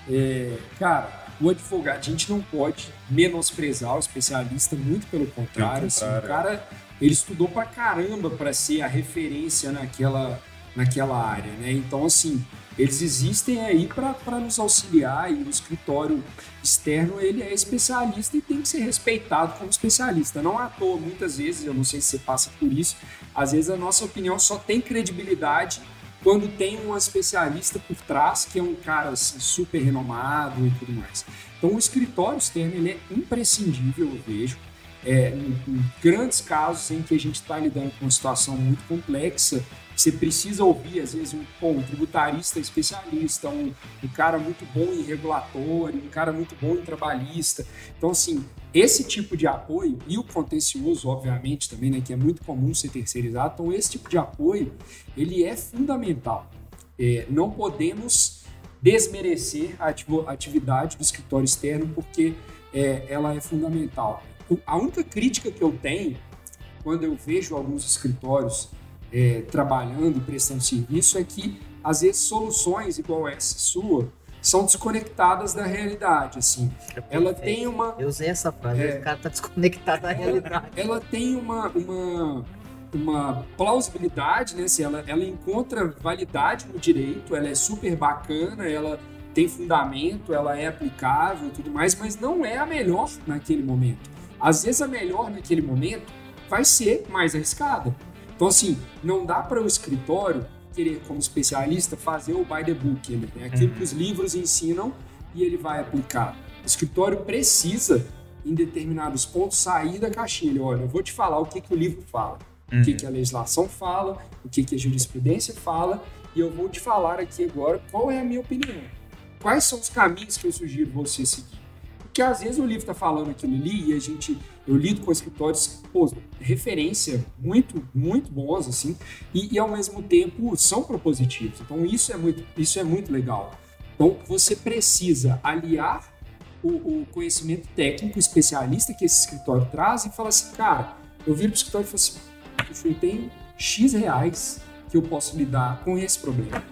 É, cara, o advogado, a gente não pode menosprezar o especialista, muito pelo contrário. Assim, o cara, ele estudou pra caramba para ser a referência naquela, naquela área, né? Então, assim, eles existem aí para nos auxiliar e o escritório externo ele é especialista e tem que ser respeitado como especialista. Não à toa, muitas vezes, eu não sei se você passa por isso, às vezes a nossa opinião só tem credibilidade quando tem um especialista por trás, que é um cara assim, super renomado e tudo mais. Então o escritório externo ele é imprescindível, eu vejo. É, em, em grandes casos em que a gente está lidando com uma situação muito complexa, você precisa ouvir, às vezes, um, pô, um tributarista especialista, um, um cara muito bom em regulatório, um cara muito bom em trabalhista. Então, assim, esse tipo de apoio, e o contencioso, obviamente, também, né, que é muito comum ser terceirizado, então esse tipo de apoio, ele é fundamental. É, não podemos desmerecer a atividade do escritório externo, porque é, ela é fundamental. A única crítica que eu tenho, quando eu vejo alguns escritórios é, trabalhando e prestando serviço, é que, às vezes, soluções igual essa sua são desconectadas da realidade, assim. Ela tem uma, Eu usei essa frase, É. o cara tá desconectado da realidade. ela tem uma, uma, uma plausibilidade, né? Assim, ela, ela encontra validade no direito, ela é super bacana, ela tem fundamento, ela é aplicável e tudo mais, mas não é a melhor naquele momento. Às vezes a melhor naquele momento vai ser mais arriscada. Então, assim, não dá para o escritório querer, como especialista, fazer o by the book, ele, né? aquilo que os livros ensinam e ele vai aplicar. O escritório precisa em determinados pontos sair da caixinha. Ele, Olha, eu vou te falar o que, que o livro fala, o que, que a legislação fala, o que, que a jurisprudência fala, e eu vou te falar aqui agora qual é a minha opinião. Quais são os caminhos que eu sugiro você seguir? Porque às vezes o livro está falando aquilo ali e a gente, eu lido com escritórios, pô, referência muito, muito bons, assim, e, e ao mesmo tempo são propositivos. Então isso é muito, isso é muito legal. Então você precisa aliar o, o conhecimento técnico especialista que esse escritório traz e falar assim, cara, eu viro pro escritório e falo assim, "Puxa, eu tenho X reais que eu posso lidar com esse problema,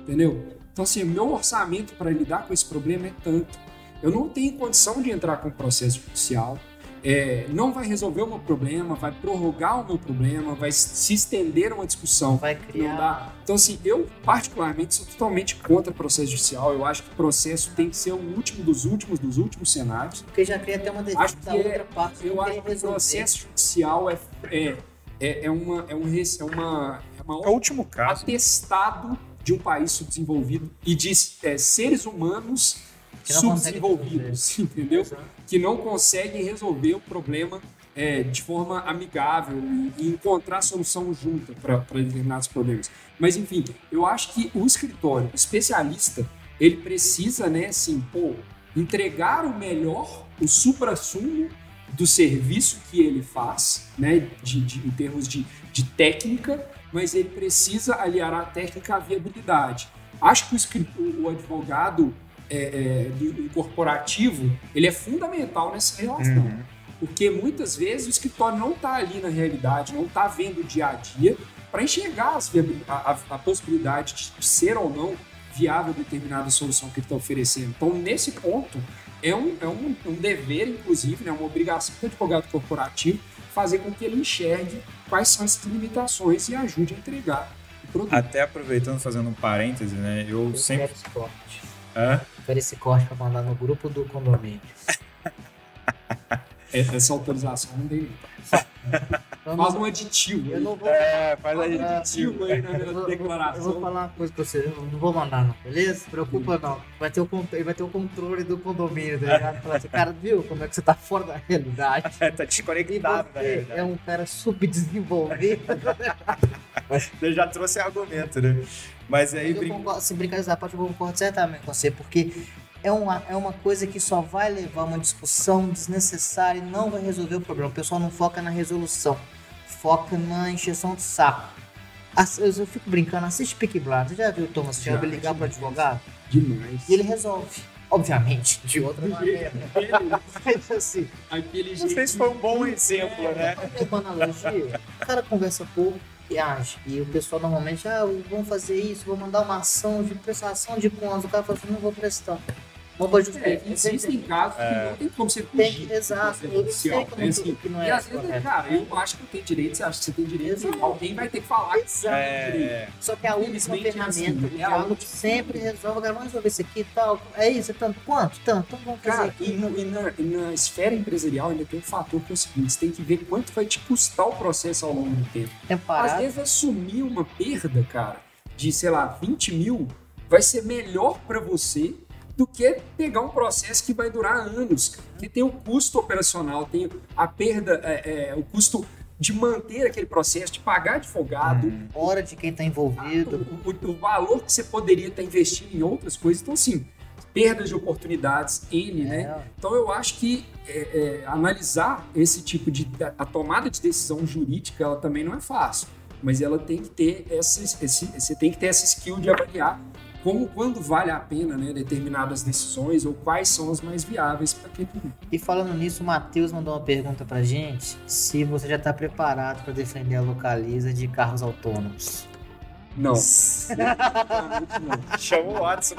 entendeu? Então assim, o meu orçamento para lidar com esse problema é tanto. Eu não tenho condição de entrar com processo judicial, é, não vai resolver o meu problema, vai prorrogar o meu problema, vai se estender uma discussão Vai não criar. dá. Então, assim, eu particularmente sou totalmente contra processo judicial. Eu acho que o processo tem que ser o último dos últimos dos últimos cenários. Porque já cria até uma Acho da que é- outra parte. Eu acho que o resolver. processo judicial é, é, é, é uma, é, um, res- é uma, é uma É o último caso. atestado de um país subdesenvolvido e de é, seres humanos subdesenvolvidos, entendeu? Que não conseguem resolver o problema é, de forma amigável e, encontrar solução junta para determinados problemas. Mas, enfim, eu acho que o escritório especialista, ele precisa, né, assim, pô, entregar o melhor, o supra-sumo do serviço que ele faz, né, de, de- em termos de, de técnica, mas ele precisa aliar a técnica à viabilidade. Acho que o- o advogado é, é, do, do corporativo, ele é fundamental nessa relação. Uhum. Porque muitas vezes o escritório não está ali na realidade, não está vendo o dia a dia para enxergar as a, a- a possibilidade de ser ou não viável determinada solução que ele está oferecendo. Então, nesse ponto, é um, é um, um dever, inclusive, né, uma obrigação do advogado corporativo fazer com que ele enxergue quais são essas limitações e ajude a entregar o produto. Até aproveitando, fazendo um parêntese, né? Eu Eu sempre. Hã? Quero esse corte pra mandar no grupo do condomínio. É, Essa autorização não tem. Eu Faz não, um aditivo. eu não vou É, faz um aditivo aí na Eu vou- eu vou- declaração. Eu vou falar uma coisa pra você, eu não vou mandar não, beleza? Preocupa não. Vai ter o, con- ele vai ter o controle do condomínio, tá ligado? Falar assim, cara, viu como é que você tá fora da realidade? tá E desconectado, na você realidade. é um cara subdesenvolvido. Eu já trouxe argumento, né? Mas aí, brin- concordo, se brincadeira da parte, eu concordo certamente com você, porque é uma, é uma coisa que só vai levar uma discussão desnecessária e não vai resolver o problema. O pessoal não foca na resolução, foca na encheção de saco. Eu, eu fico brincando, assiste Peaky Blinders. Você já viu o Thomas Já, Shelby ligar para advogado? Demais. E ele resolve. Obviamente, de outra maneira. Mas assim, Aquele não sei se foi um bom exemplo, né? é uma analogia. O cara conversa pouco e age. E o pessoal normalmente, ah, vamos fazer isso, vou mandar uma ação de prestação de contas. O cara fala assim, não vou prestar. Não vou É, justificar. existem casos que não tem como você Tem fugir. que- exato, eu sei né? não- Assim, que não E é às vezes, cara, eu acho que eu tenho direito, você acha que você tem direito, Exato. alguém vai ter que falar que você tem direito. É, Só que a última ferramenta, assim, é a diálogo última. sempre resolve, vamos resolver isso aqui e tal. É isso, é tanto. Quanto? Tanto. Então vamos fazer Cara, aqui. e, e na, e na esfera empresarial ainda tem um fator que é o seguinte: você tem que ver quanto vai te custar o processo ao longo do tempo. Às vezes assumir uma perda, cara, de, sei lá, 20 mil, vai ser melhor pra você do que pegar um processo que vai durar anos, que tem o custo operacional, tem a perda, é, é, o custo de manter aquele processo, de pagar advogado, Hora de quem tá envolvido. o, o- o valor que você poderia estar investindo em outras coisas. Então, assim, perdas de oportunidades, N, né? É, Então eu acho que é, é, analisar esse tipo de a, a tomada de decisão jurídica ela também não é fácil, mas ela tem que ter essa, esse, você tem que ter essa skill de avaliar como quando vale a pena né, determinadas decisões ou quais são as mais viáveis para aquele momento. E falando nisso, o Matheus mandou uma pergunta pra gente se você já tá preparado para defender a localiza de carros autônomos. Não. Não. Chama o Watson.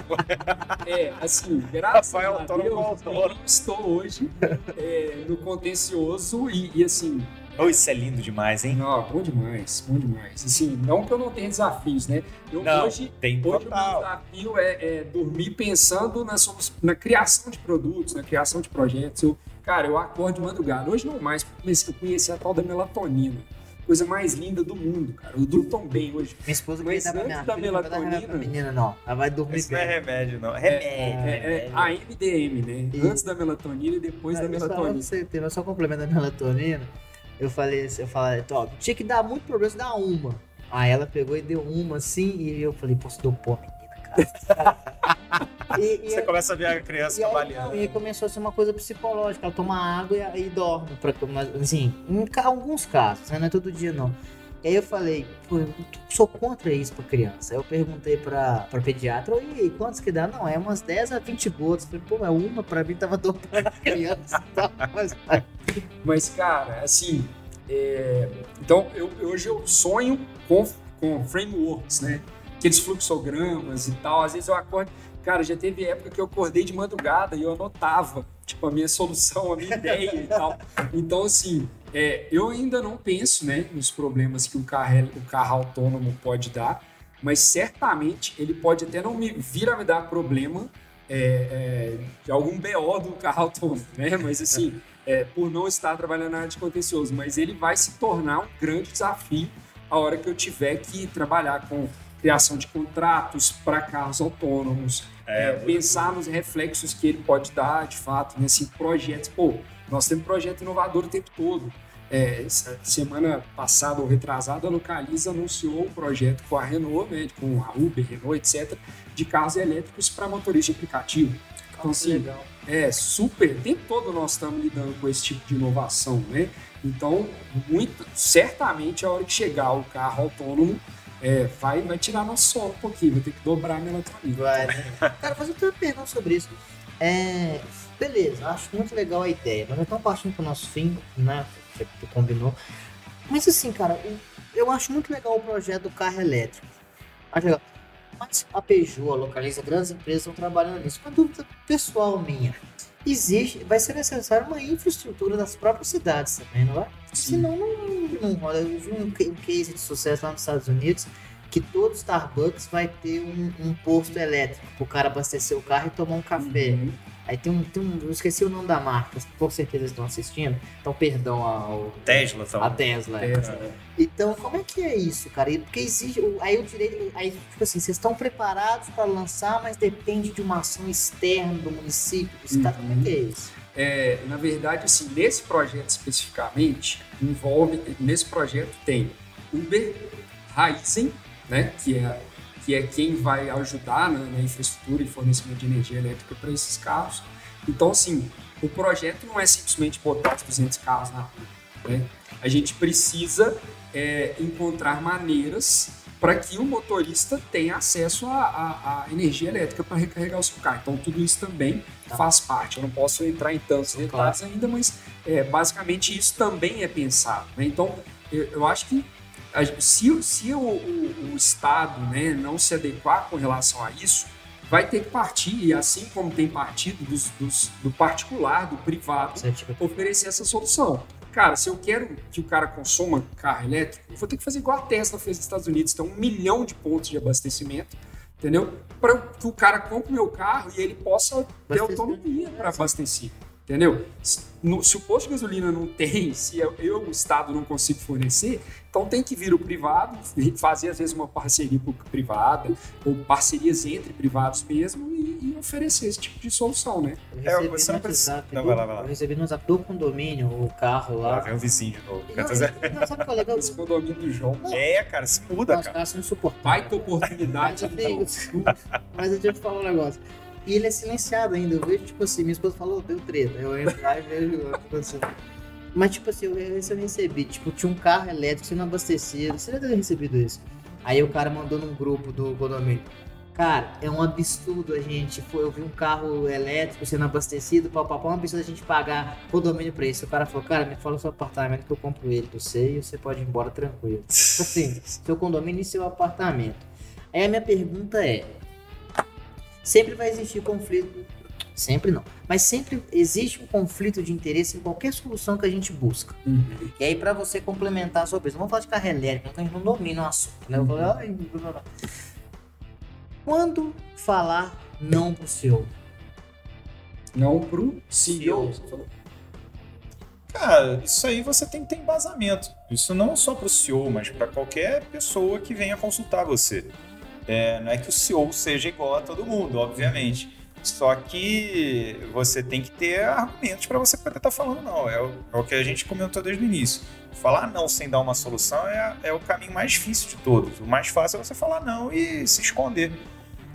É, assim, graças Rafael a Autônomo Deus, Autônomo. eu não estou hoje é, no contencioso e, e, assim, Oh, isso é lindo demais, hein? não, bom demais, bom demais. Assim, não que eu não tenha desafios, né? Eu Não, hoje tem Hoje o meu total. desafio é, é dormir pensando na, na criação de produtos, na criação de projetos. Eu, cara, eu acordo de madrugada. Hoje não mais, porque eu conheci a tal da melatonina. Coisa mais linda do mundo, cara. Eu durmo tão bem hoje. Minha esposa Mas antes minha da não remédio melatonina- menina, não. Ela vai dormir Isso não é bem. remédio, não. É, Remédio. é, é a MDM, né? Isso. Antes da melatonina e depois da Aí, só melatonina. você só complemento da melatonina. Eu falei, assim, eu falei, top, tinha que dar muito problema se dar uma. Aí ela pegou e deu uma assim, e eu falei, pô, você deu pô, menina, cara. e, e, Você começa a ver a criança e trabalhando. e aí começou a ser uma coisa psicológica. Ela toma água e aí dorme. Pra, mas, assim, em alguns casos, né? não é todo dia não. E aí eu falei, sou contra isso pra criança. Aí eu perguntei pra, pra pediatra, e quantos que dá? Não, é umas 10 a 20 gotas. Falei, pô, mas uma pra mim tava dobrando a criança. tal. Mas, Mas, cara, assim. é, Então, eu, hoje eu sonho com, com frameworks, né? Aqueles fluxogramas e tal. Às vezes eu acordo. Cara, já teve época que eu acordei de madrugada e eu anotava, tipo, a minha solução, a minha ideia e tal. Então, assim, é, eu ainda não penso, né, nos problemas que o carro, o carro autônomo pode dar, mas certamente ele pode até não me vir a me dar problema é, é, de algum BO do carro autônomo, né? Mas, assim, é, por não estar trabalhando na área de contencioso, mas ele vai se tornar um grande desafio a hora que eu tiver que trabalhar com criação de contratos para carros autônomos, É, é, pensar nos reflexos que ele pode dar, de fato, nesse projeto. Pô, nós temos projeto inovador o tempo todo. É, essa semana passada ou retrasada, a Localiza anunciou um projeto com a Renault, né, com a Uber, Renault, etc., de carros elétricos para motorista de aplicativo. Então, assim, legal. é super. O tempo todo nós estamos lidando com esse tipo de inovação, né? Então, muito, certamente a hora que chegar o carro autônomo, é, vai, vai tirar nosso sono um pouquinho, vai ter que dobrar a melatonina. Vai, né? Cara, fazer outra pergunta sobre isso. É, beleza, acho muito legal a ideia, mas estamos partindo para o nosso fim, né? Você combinou. Mas assim, cara, eu acho muito legal o projeto do carro elétrico. Acho legal. Mas a Peugeot, a Localiza, grandes empresas estão trabalhando nisso. Uma dúvida pessoal minha. Existe, vai ser necessário uma infraestrutura das próprias cidades também, não é? Senão não, não rola. Eu vi um, um case de sucesso lá nos Estados Unidos que todo Starbucks vai ter um, um posto elétrico para o cara abastecer o carro e tomar um café. Uhum. Aí tem um, tem um. Eu esqueci o nome da marca, com certeza estão assistindo. Então, perdão ao. Tesla, tá? A Tesla. Tesla. É. Então, como é que é isso, cara? Porque exige. Aí o direito. Aí, tipo assim, vocês estão preparados para lançar, mas depende de uma ação externa do município. Uhum. Cara, como é que é isso? É, na verdade, assim, nesse projeto especificamente, envolve. Nesse projeto tem Uber, Raizen, né? Que é que é quem vai ajudar né, na infraestrutura e fornecimento de energia elétrica para esses carros. Então, assim, o projeto não é simplesmente botar os 200 carros na rua. Né? A gente precisa é, encontrar maneiras para que o motorista tenha acesso à, energia elétrica para recarregar o seu carro. Então, tudo isso também tá. faz parte. Eu não posso entrar em tantos detalhes ainda, mas é, basicamente isso também é pensado. Né? Então, eu, eu acho que se, se o, o, o, Estado né, não se adequar com relação a isso, vai ter que partir, e assim como tem partido dos, dos, do particular, do privado, oferecer essa solução. Cara, se eu quero que o cara consuma carro elétrico, eu vou ter que fazer igual a Tesla fez nos Estados Unidos, tem um milhão de pontos de abastecimento, entendeu? Para que o cara compre meu carro e ele possa ter autonomia para abastecer. Entendeu? Se o posto de gasolina não tem, se eu, o Estado, não consigo fornecer, então tem que vir o privado, fazer às vezes uma parceria privada, ou parcerias entre privados mesmo, e, e oferecer esse tipo de solução, né? Eu recebi, é, você não precisa... não, vai lá, vai lá. eu recebi no zap do condomínio o carro lá. Lá vem um vizinho de novo. Não, não, sabe qual é legal? Esse condomínio do João. Não. É, cara, se muda, Nossa, cara. Nossa, insuportável. Baita oportunidade. Mas, mas eu tinha que falar um negócio. E ele é silenciado ainda. Eu vejo, tipo assim, minha esposa falou, deu treta. Eu entro lá e vejo, tipo assim. Mas, tipo assim, eu, eu recebi, tipo, tinha um carro elétrico sendo abastecido. Você já deve ter recebido isso. Aí o cara mandou num grupo do condomínio. Cara, é um absurdo a gente. Foi, eu vi um carro elétrico sendo abastecido, pau, pau, é um absurdo a gente pagar condomínio pra isso. O cara falou, cara, me fala o seu apartamento que eu compro ele pra você e você pode ir embora tranquilo. Tipo assim, seu condomínio e seu apartamento. Aí a minha pergunta é: sempre vai existir conflito. Sempre não. Mas sempre existe um conflito de interesse em qualquer solução que a gente busca. Uhum. E aí, para você complementar a sua pesquisa, vamos falar de carro elétrico, então a gente não domina o assunto. Né? Uhum. Quando falar não pro CEO? Não pro CEO. Cara, isso aí você tem que ter embasamento. Isso não só para o CEO, mas para qualquer pessoa que venha consultar você. É, não é que o CEO seja igual a todo mundo, obviamente. Só que você tem que ter argumentos para você poder estar tá falando não. É o, é o, que a gente comentou desde o início. Falar não sem dar uma solução é, é o caminho mais difícil de todos. O mais fácil é você falar não e se esconder.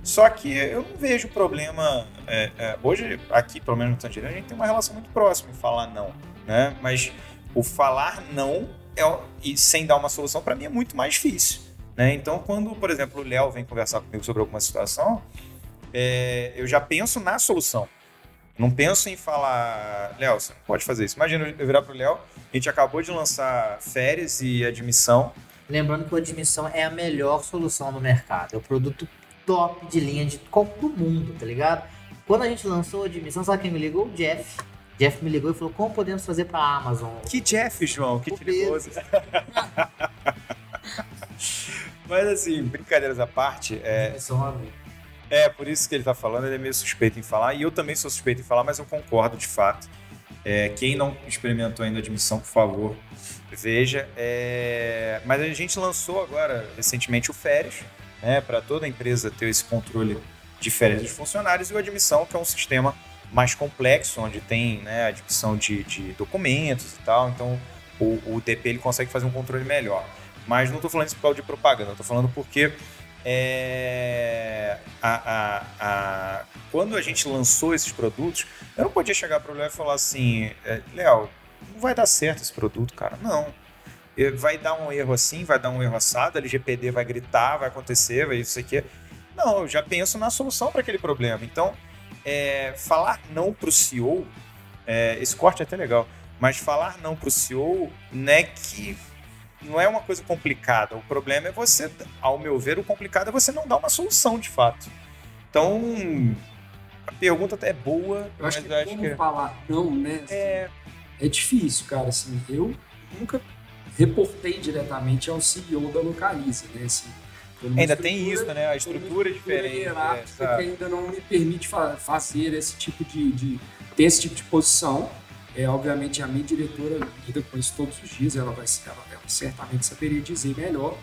Só que eu não vejo problema. É, é, hoje, aqui, pelo menos no Tangerina, a gente tem uma relação muito próxima em falar não. Né? Mas o falar não é, e sem dar uma solução, para mim, é muito mais difícil. Né? Então, quando, por exemplo, o Léo vem conversar comigo sobre alguma situação, é, eu já penso na solução. Não penso em falar, Léo, você não pode fazer isso. Imagina eu virar para o Léo, a gente acabou de lançar férias e admissão. Lembrando que a admissão é a melhor solução no mercado. É o produto top de linha de todo mundo, tá ligado? Quando a gente lançou a admissão, sabe quem me ligou? O Jeff. Jeff me ligou e falou: como podemos fazer para a Amazon? Que Jeff, João? Que perigoso. Mas assim, brincadeiras à parte. É, é, por isso que ele tá falando, ele é meio suspeito em falar. E eu também sou suspeito em falar, mas eu concordo de fato. É, quem não experimentou ainda a admissão, por favor, veja. É, mas a gente lançou agora, recentemente, o Férias, né, para toda a empresa ter esse controle de férias dos funcionários, e o Admissão, que é um sistema mais complexo, onde tem né, a admissão de, de documentos e tal. Então, o, o DP ele consegue fazer um controle melhor. Mas não estou falando isso por causa de propaganda, estou falando porque é, a, a, a, quando a gente lançou esses produtos, eu não podia chegar para o Léo e falar assim: é, Léo, não vai dar certo esse produto, cara. Não. eh, vai dar um erro assim, vai dar um erro assado, a LGPD vai gritar, vai acontecer, vai isso aqui. Não, eu já penso na solução para aquele problema. Então, é, falar não para o CEO, é, esse corte é até legal, mas falar não para o CEO não é que não é uma coisa complicada. O problema é você, ao meu ver, o complicado é você não dar uma solução de fato. Então, a pergunta até é boa, eu acho que acho como que... falar não, né? É... é difícil, cara. Assim, eu nunca reportei diretamente ao CEO da Localiza, né? Assim, ainda tem isso, né? A estrutura é diferente. É, que ainda não me permite fa fazer esse tipo de, de, ter esse tipo de posição. É, obviamente a minha diretora lida com isso todos os dias, ela vai ela certamente saberia dizer melhor,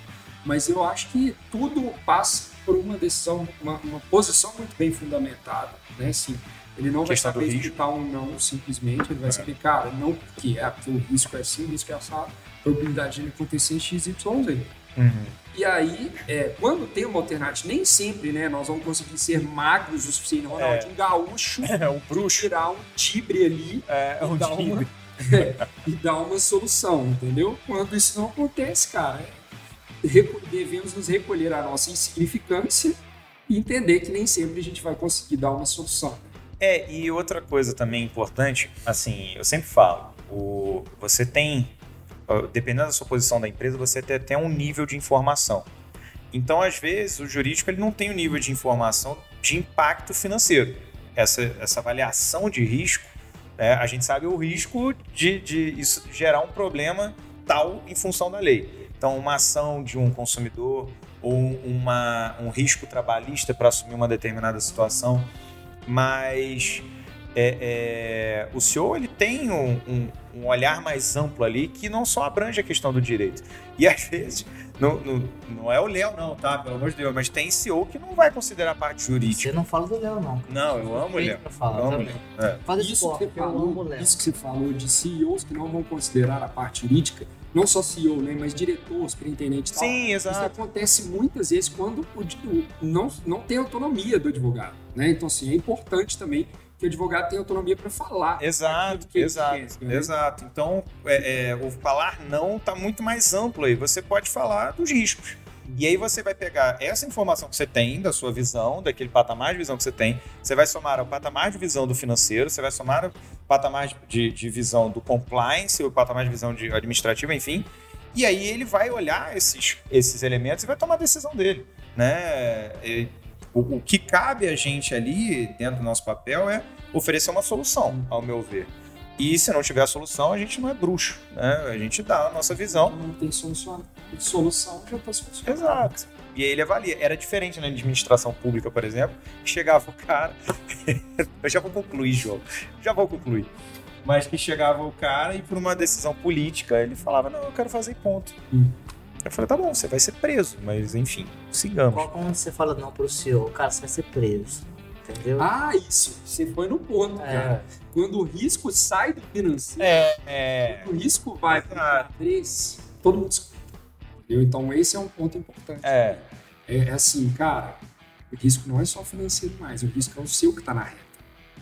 mas eu acho que tudo passa por uma decisão, uma, uma posição muito bem fundamentada, né? Sim, ele não vai saber explicar um não simplesmente, ele vai é. saber, cara, não porque é, porque o risco é assim, o risco é assado, a probabilidade de acontecer em x, y, z. Uhum. E aí, é, quando tem uma alternativa, nem sempre, né, nós vamos conseguir ser magros o suficiente, Ronaldinho é. Gaúcho, é, um bruxo. tirar um tibre ali é, é um dar uma, é, e dar uma solução, entendeu? Quando isso não acontece, cara, é, devemos nos recolher a nossa insignificância e entender que nem sempre a gente vai conseguir dar uma solução. É, e outra coisa também importante, assim, eu sempre falo, o, você tem dependendo da sua posição da empresa, você tem até um nível de informação. Então, às vezes, o jurídico ele não tem o um nível de informação de impacto financeiro. Essa, essa avaliação de risco, né, a gente sabe o risco de, de isso gerar um problema tal em função da lei. Então, uma ação de um consumidor ou uma, um risco trabalhista para assumir uma determinada situação. Mas é, é, o senhor ele tem um, um um olhar mais amplo ali que não só abrange a questão do direito. E às vezes, não, não, não é o Léo, não, tá? Pelo amor de Deus, mas tem CEO que não vai considerar a parte jurídica. Você não fala do Léo, não. Não, eu amo o Léo. Eu amo Léo. É. Faz isso, que você falou, isso que você falou de CEOs que não vão considerar a parte jurídica, não só CEO, né, mas diretor, superintendente e tal. Sim, exato. Isso acontece muitas vezes quando o, o, não, não tem autonomia do advogado. Né? Então, assim, é importante também que o advogado tem autonomia para falar. Exato, exato, quer, né? exato. Então, é, é, o falar não está muito mais amplo aí. Você pode falar dos riscos. E aí você vai pegar essa informação que você tem da sua visão, daquele patamar de visão que você tem, você vai somar ao patamar de visão do financeiro, você vai somar ao patamar de, de visão do compliance, o patamar de visão de administrativa, enfim. E aí ele vai olhar esses, esses elementos e vai tomar a decisão dele. Né? E, o, o que cabe a gente ali, dentro do nosso papel, é oferecer uma solução, ao meu ver. E se não tiver a solução, a gente não é bruxo, né? A gente dá a nossa visão. Não tem solução, solução já está solucionado. Exato. E aí ele avalia. Era diferente na administração pública, por exemplo, que chegava o cara. eu já vou concluir, João. Já vou concluir. Mas que chegava o cara e por uma decisão política ele falava: Não, eu quero fazer ponto. Hum. Eu falei, tá bom, você vai ser preso, mas enfim, sigamos. Qual quando você fala não pro senhor, cara, você vai ser preso. Entendeu? Ah, isso. Você foi no ponto, é. cara. Quando o risco sai do financeiro, é, é. o risco vai para três, todo mundo Entendeu? Então esse é um ponto importante. É. É assim, cara, o risco não é só financeiro mais, o risco é o seu que tá na reta.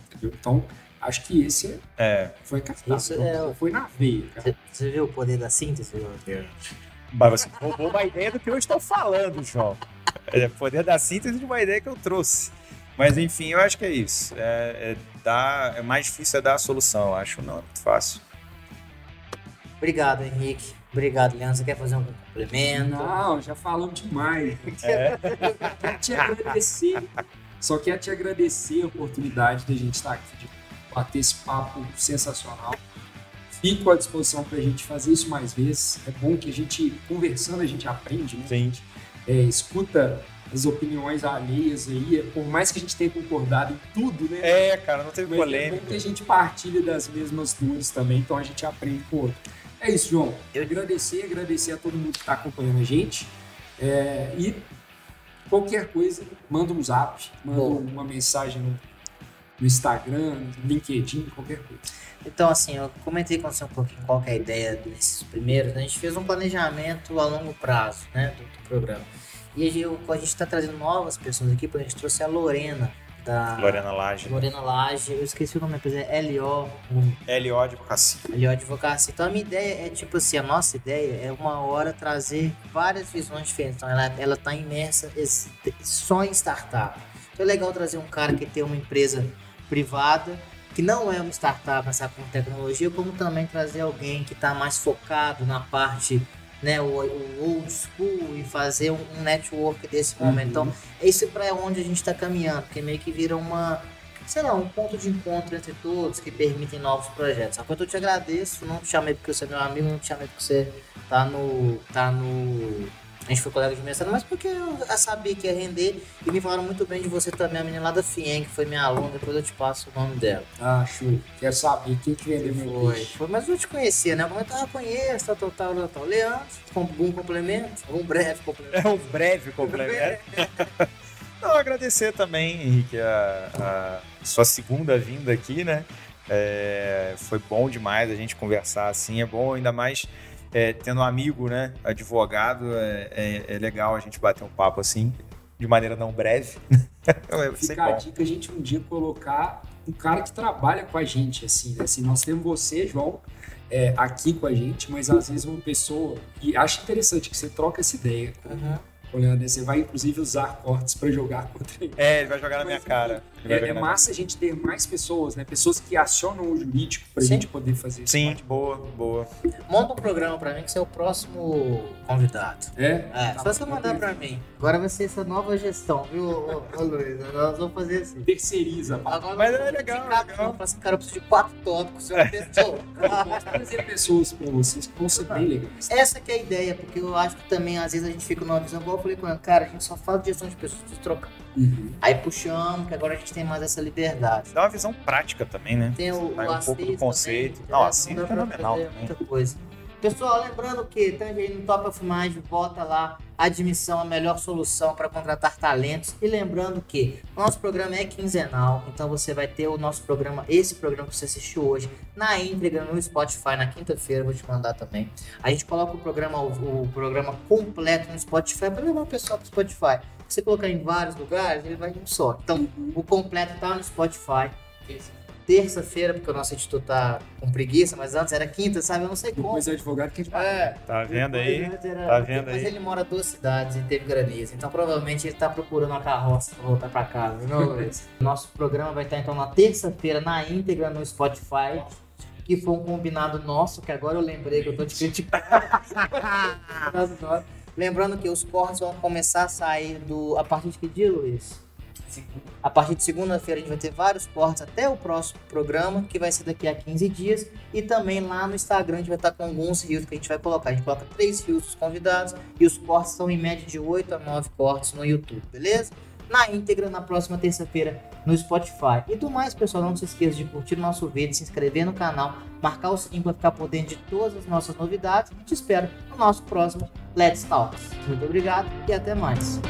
Entendeu? Então, acho que esse é. foi captado. Então, é... Foi na veia, cara. Você viu o poder da síntese? Mas você roubou uma ideia do que eu estou falando, João. É poder da síntese de uma ideia que eu trouxe. Mas enfim, eu acho que é isso. É, é, dar, é mais difícil é dar a solução, eu acho. Não é muito fácil. Obrigado, Henrique. Obrigado, Leandro. Você quer fazer um complemento? Não, já falamos demais. É. quero te agradecer. Só quero te agradecer a oportunidade de a gente estar aqui, de bater esse papo sensacional. Fico à disposição para a gente fazer isso mais vezes. É bom que a gente, conversando, a gente aprende, né? Sim. É, escuta as opiniões alheias aí, por mais que a gente tenha concordado em tudo, né? É, cara, não teve polêmica. É bom que a gente partilha das mesmas dores também, então a gente aprende com o outro. É isso, João. Eu agradecer, agradecer a todo mundo que está acompanhando a gente. É, e qualquer coisa, manda um zap, manda bom. uma mensagem no, no Instagram, no LinkedIn, qualquer coisa. Então, assim, eu comentei com você um pouquinho qual é a ideia desses primeiros. Né? A gente fez um planejamento a longo prazo né, do, do programa. E a gente está trazendo novas pessoas aqui, porque a gente trouxe a Lorena, da Lorena Lage. Lorena Lage, eu esqueci o nome da empresa, é LO, LO Advocacia. LO Advocacia. Então a minha ideia é tipo assim, a nossa ideia é uma hora trazer várias visões diferentes. Então ela, ela tá imersa só em startup. Então é legal trazer um cara que tem uma empresa privada, que não é uma startup nessa com tecnologia, como também trazer alguém que está mais focado na parte, né, o, o old school e fazer um, um network desse momento. Então, esse para onde a gente está caminhando, porque meio que vira uma, sei lá, um ponto de encontro entre todos que permitem novos projetos. Enquanto eu te agradeço, não te chamei porque você é meu amigo, não te chamei porque você tá no, tá no a gente foi colega de mestrado, mas porque eu sabia que ia render e me falaram muito bem de você também, a menina lá da FIEM, que foi minha aluna, depois eu te passo o nome dela. Ah, show. Quero saber quem que meu Foi, foi, mas eu te conhecia, né? Como eu tava conheço, tal, tal, tal, tal, tal. Leandro, com um complemento, um breve complemento. É um breve complemento. Não, agradecer também, Henrique, a, a sua segunda vinda aqui, né? É, foi bom demais a gente conversar assim, é bom ainda mais é, tendo um amigo, né? Advogado, é, é- é legal a gente bater um papo assim, de maneira não breve. Fica a bom. dica a gente um dia colocar um cara que trabalha com a gente, assim, né? Assim, nós temos você, João, é, aqui com a gente, mas às vezes uma pessoa. E acho interessante que você troca essa ideia com Uhum. Com o Leandro. Você vai, inclusive, usar cortes para jogar contra ele. É, ele vai jogar na minha cara. É, é massa a gente ter mais pessoas, né? Pessoas que acionam o jurídico pra Sim. gente poder fazer isso. Sim, boa, boa. Monta um programa pra mim que você é o próximo convidado. É? É, Tá só você mandar pra mim. Agora vai ser essa nova gestão, viu, ô, ô, Luiz? Nós vamos fazer assim. Terceiriza. pá. Agora Mas é legal, indicar, legal. Assim, cara, eu preciso de quatro tópicos. Eu posso trazer pessoas pra vocês que vão ser bem legais. Essa que é a ideia, porque eu acho que também, às vezes, a gente fica numa visão, falei com ele, cara, a gente só fala de gestão de pessoas, de trocar. Uhum. Aí puxamos, que agora a gente tem mais essa liberdade. Dá uma visão prática também, né? Tem o, o um pouco do conceito. também, Não, né? Assis Dá é fenomenal. Muita coisa. Pessoal, lembrando que também no Top of Mind bota lá admissão a melhor solução para contratar talentos e lembrando que o nosso programa é quinzenal, então você vai ter o nosso programa, esse programa que você assistiu hoje, na íntegra no Spotify na quinta-feira, vou te mandar também. A gente coloca o programa o, o programa completo no Spotify para levar o pessoal para Spotify. Se você colocar em vários lugares, ele vai em um só. Então, o completo tá no Spotify terça-feira, porque o nosso editor tá com preguiça, mas antes era quinta, sabe? Eu não sei como. Depois é advogado que a. É. Tá vendo aí? Era- Tá vendo Mas aí? ele mora em duas cidades e teve granizo, então provavelmente ele tá procurando uma carroça pra voltar pra casa, não, Luiz? Nosso programa vai estar então na terça-feira na íntegra no Spotify. Que foi um combinado nosso, que agora eu lembrei que eu tô te criticando. Lembrando que os cortes vão começar a sair do. A partir de que dia, Luiz? A partir de segunda-feira a gente vai ter vários cortes até o próximo programa, que vai ser daqui a 15 dias. E também lá no Instagram a gente vai estar com alguns rios que a gente vai colocar. A gente coloca três rios dos convidados e os cortes são em média de 8 a 9 cortes no YouTube, beleza? Na íntegra, na próxima terça-feira, no Spotify. E do mais, pessoal, não se esqueça de curtir o nosso vídeo, se inscrever no canal, marcar o sininho para ficar por dentro de todas as nossas novidades. Te espero no nosso próximo Let's Talks. Muito obrigado e até mais.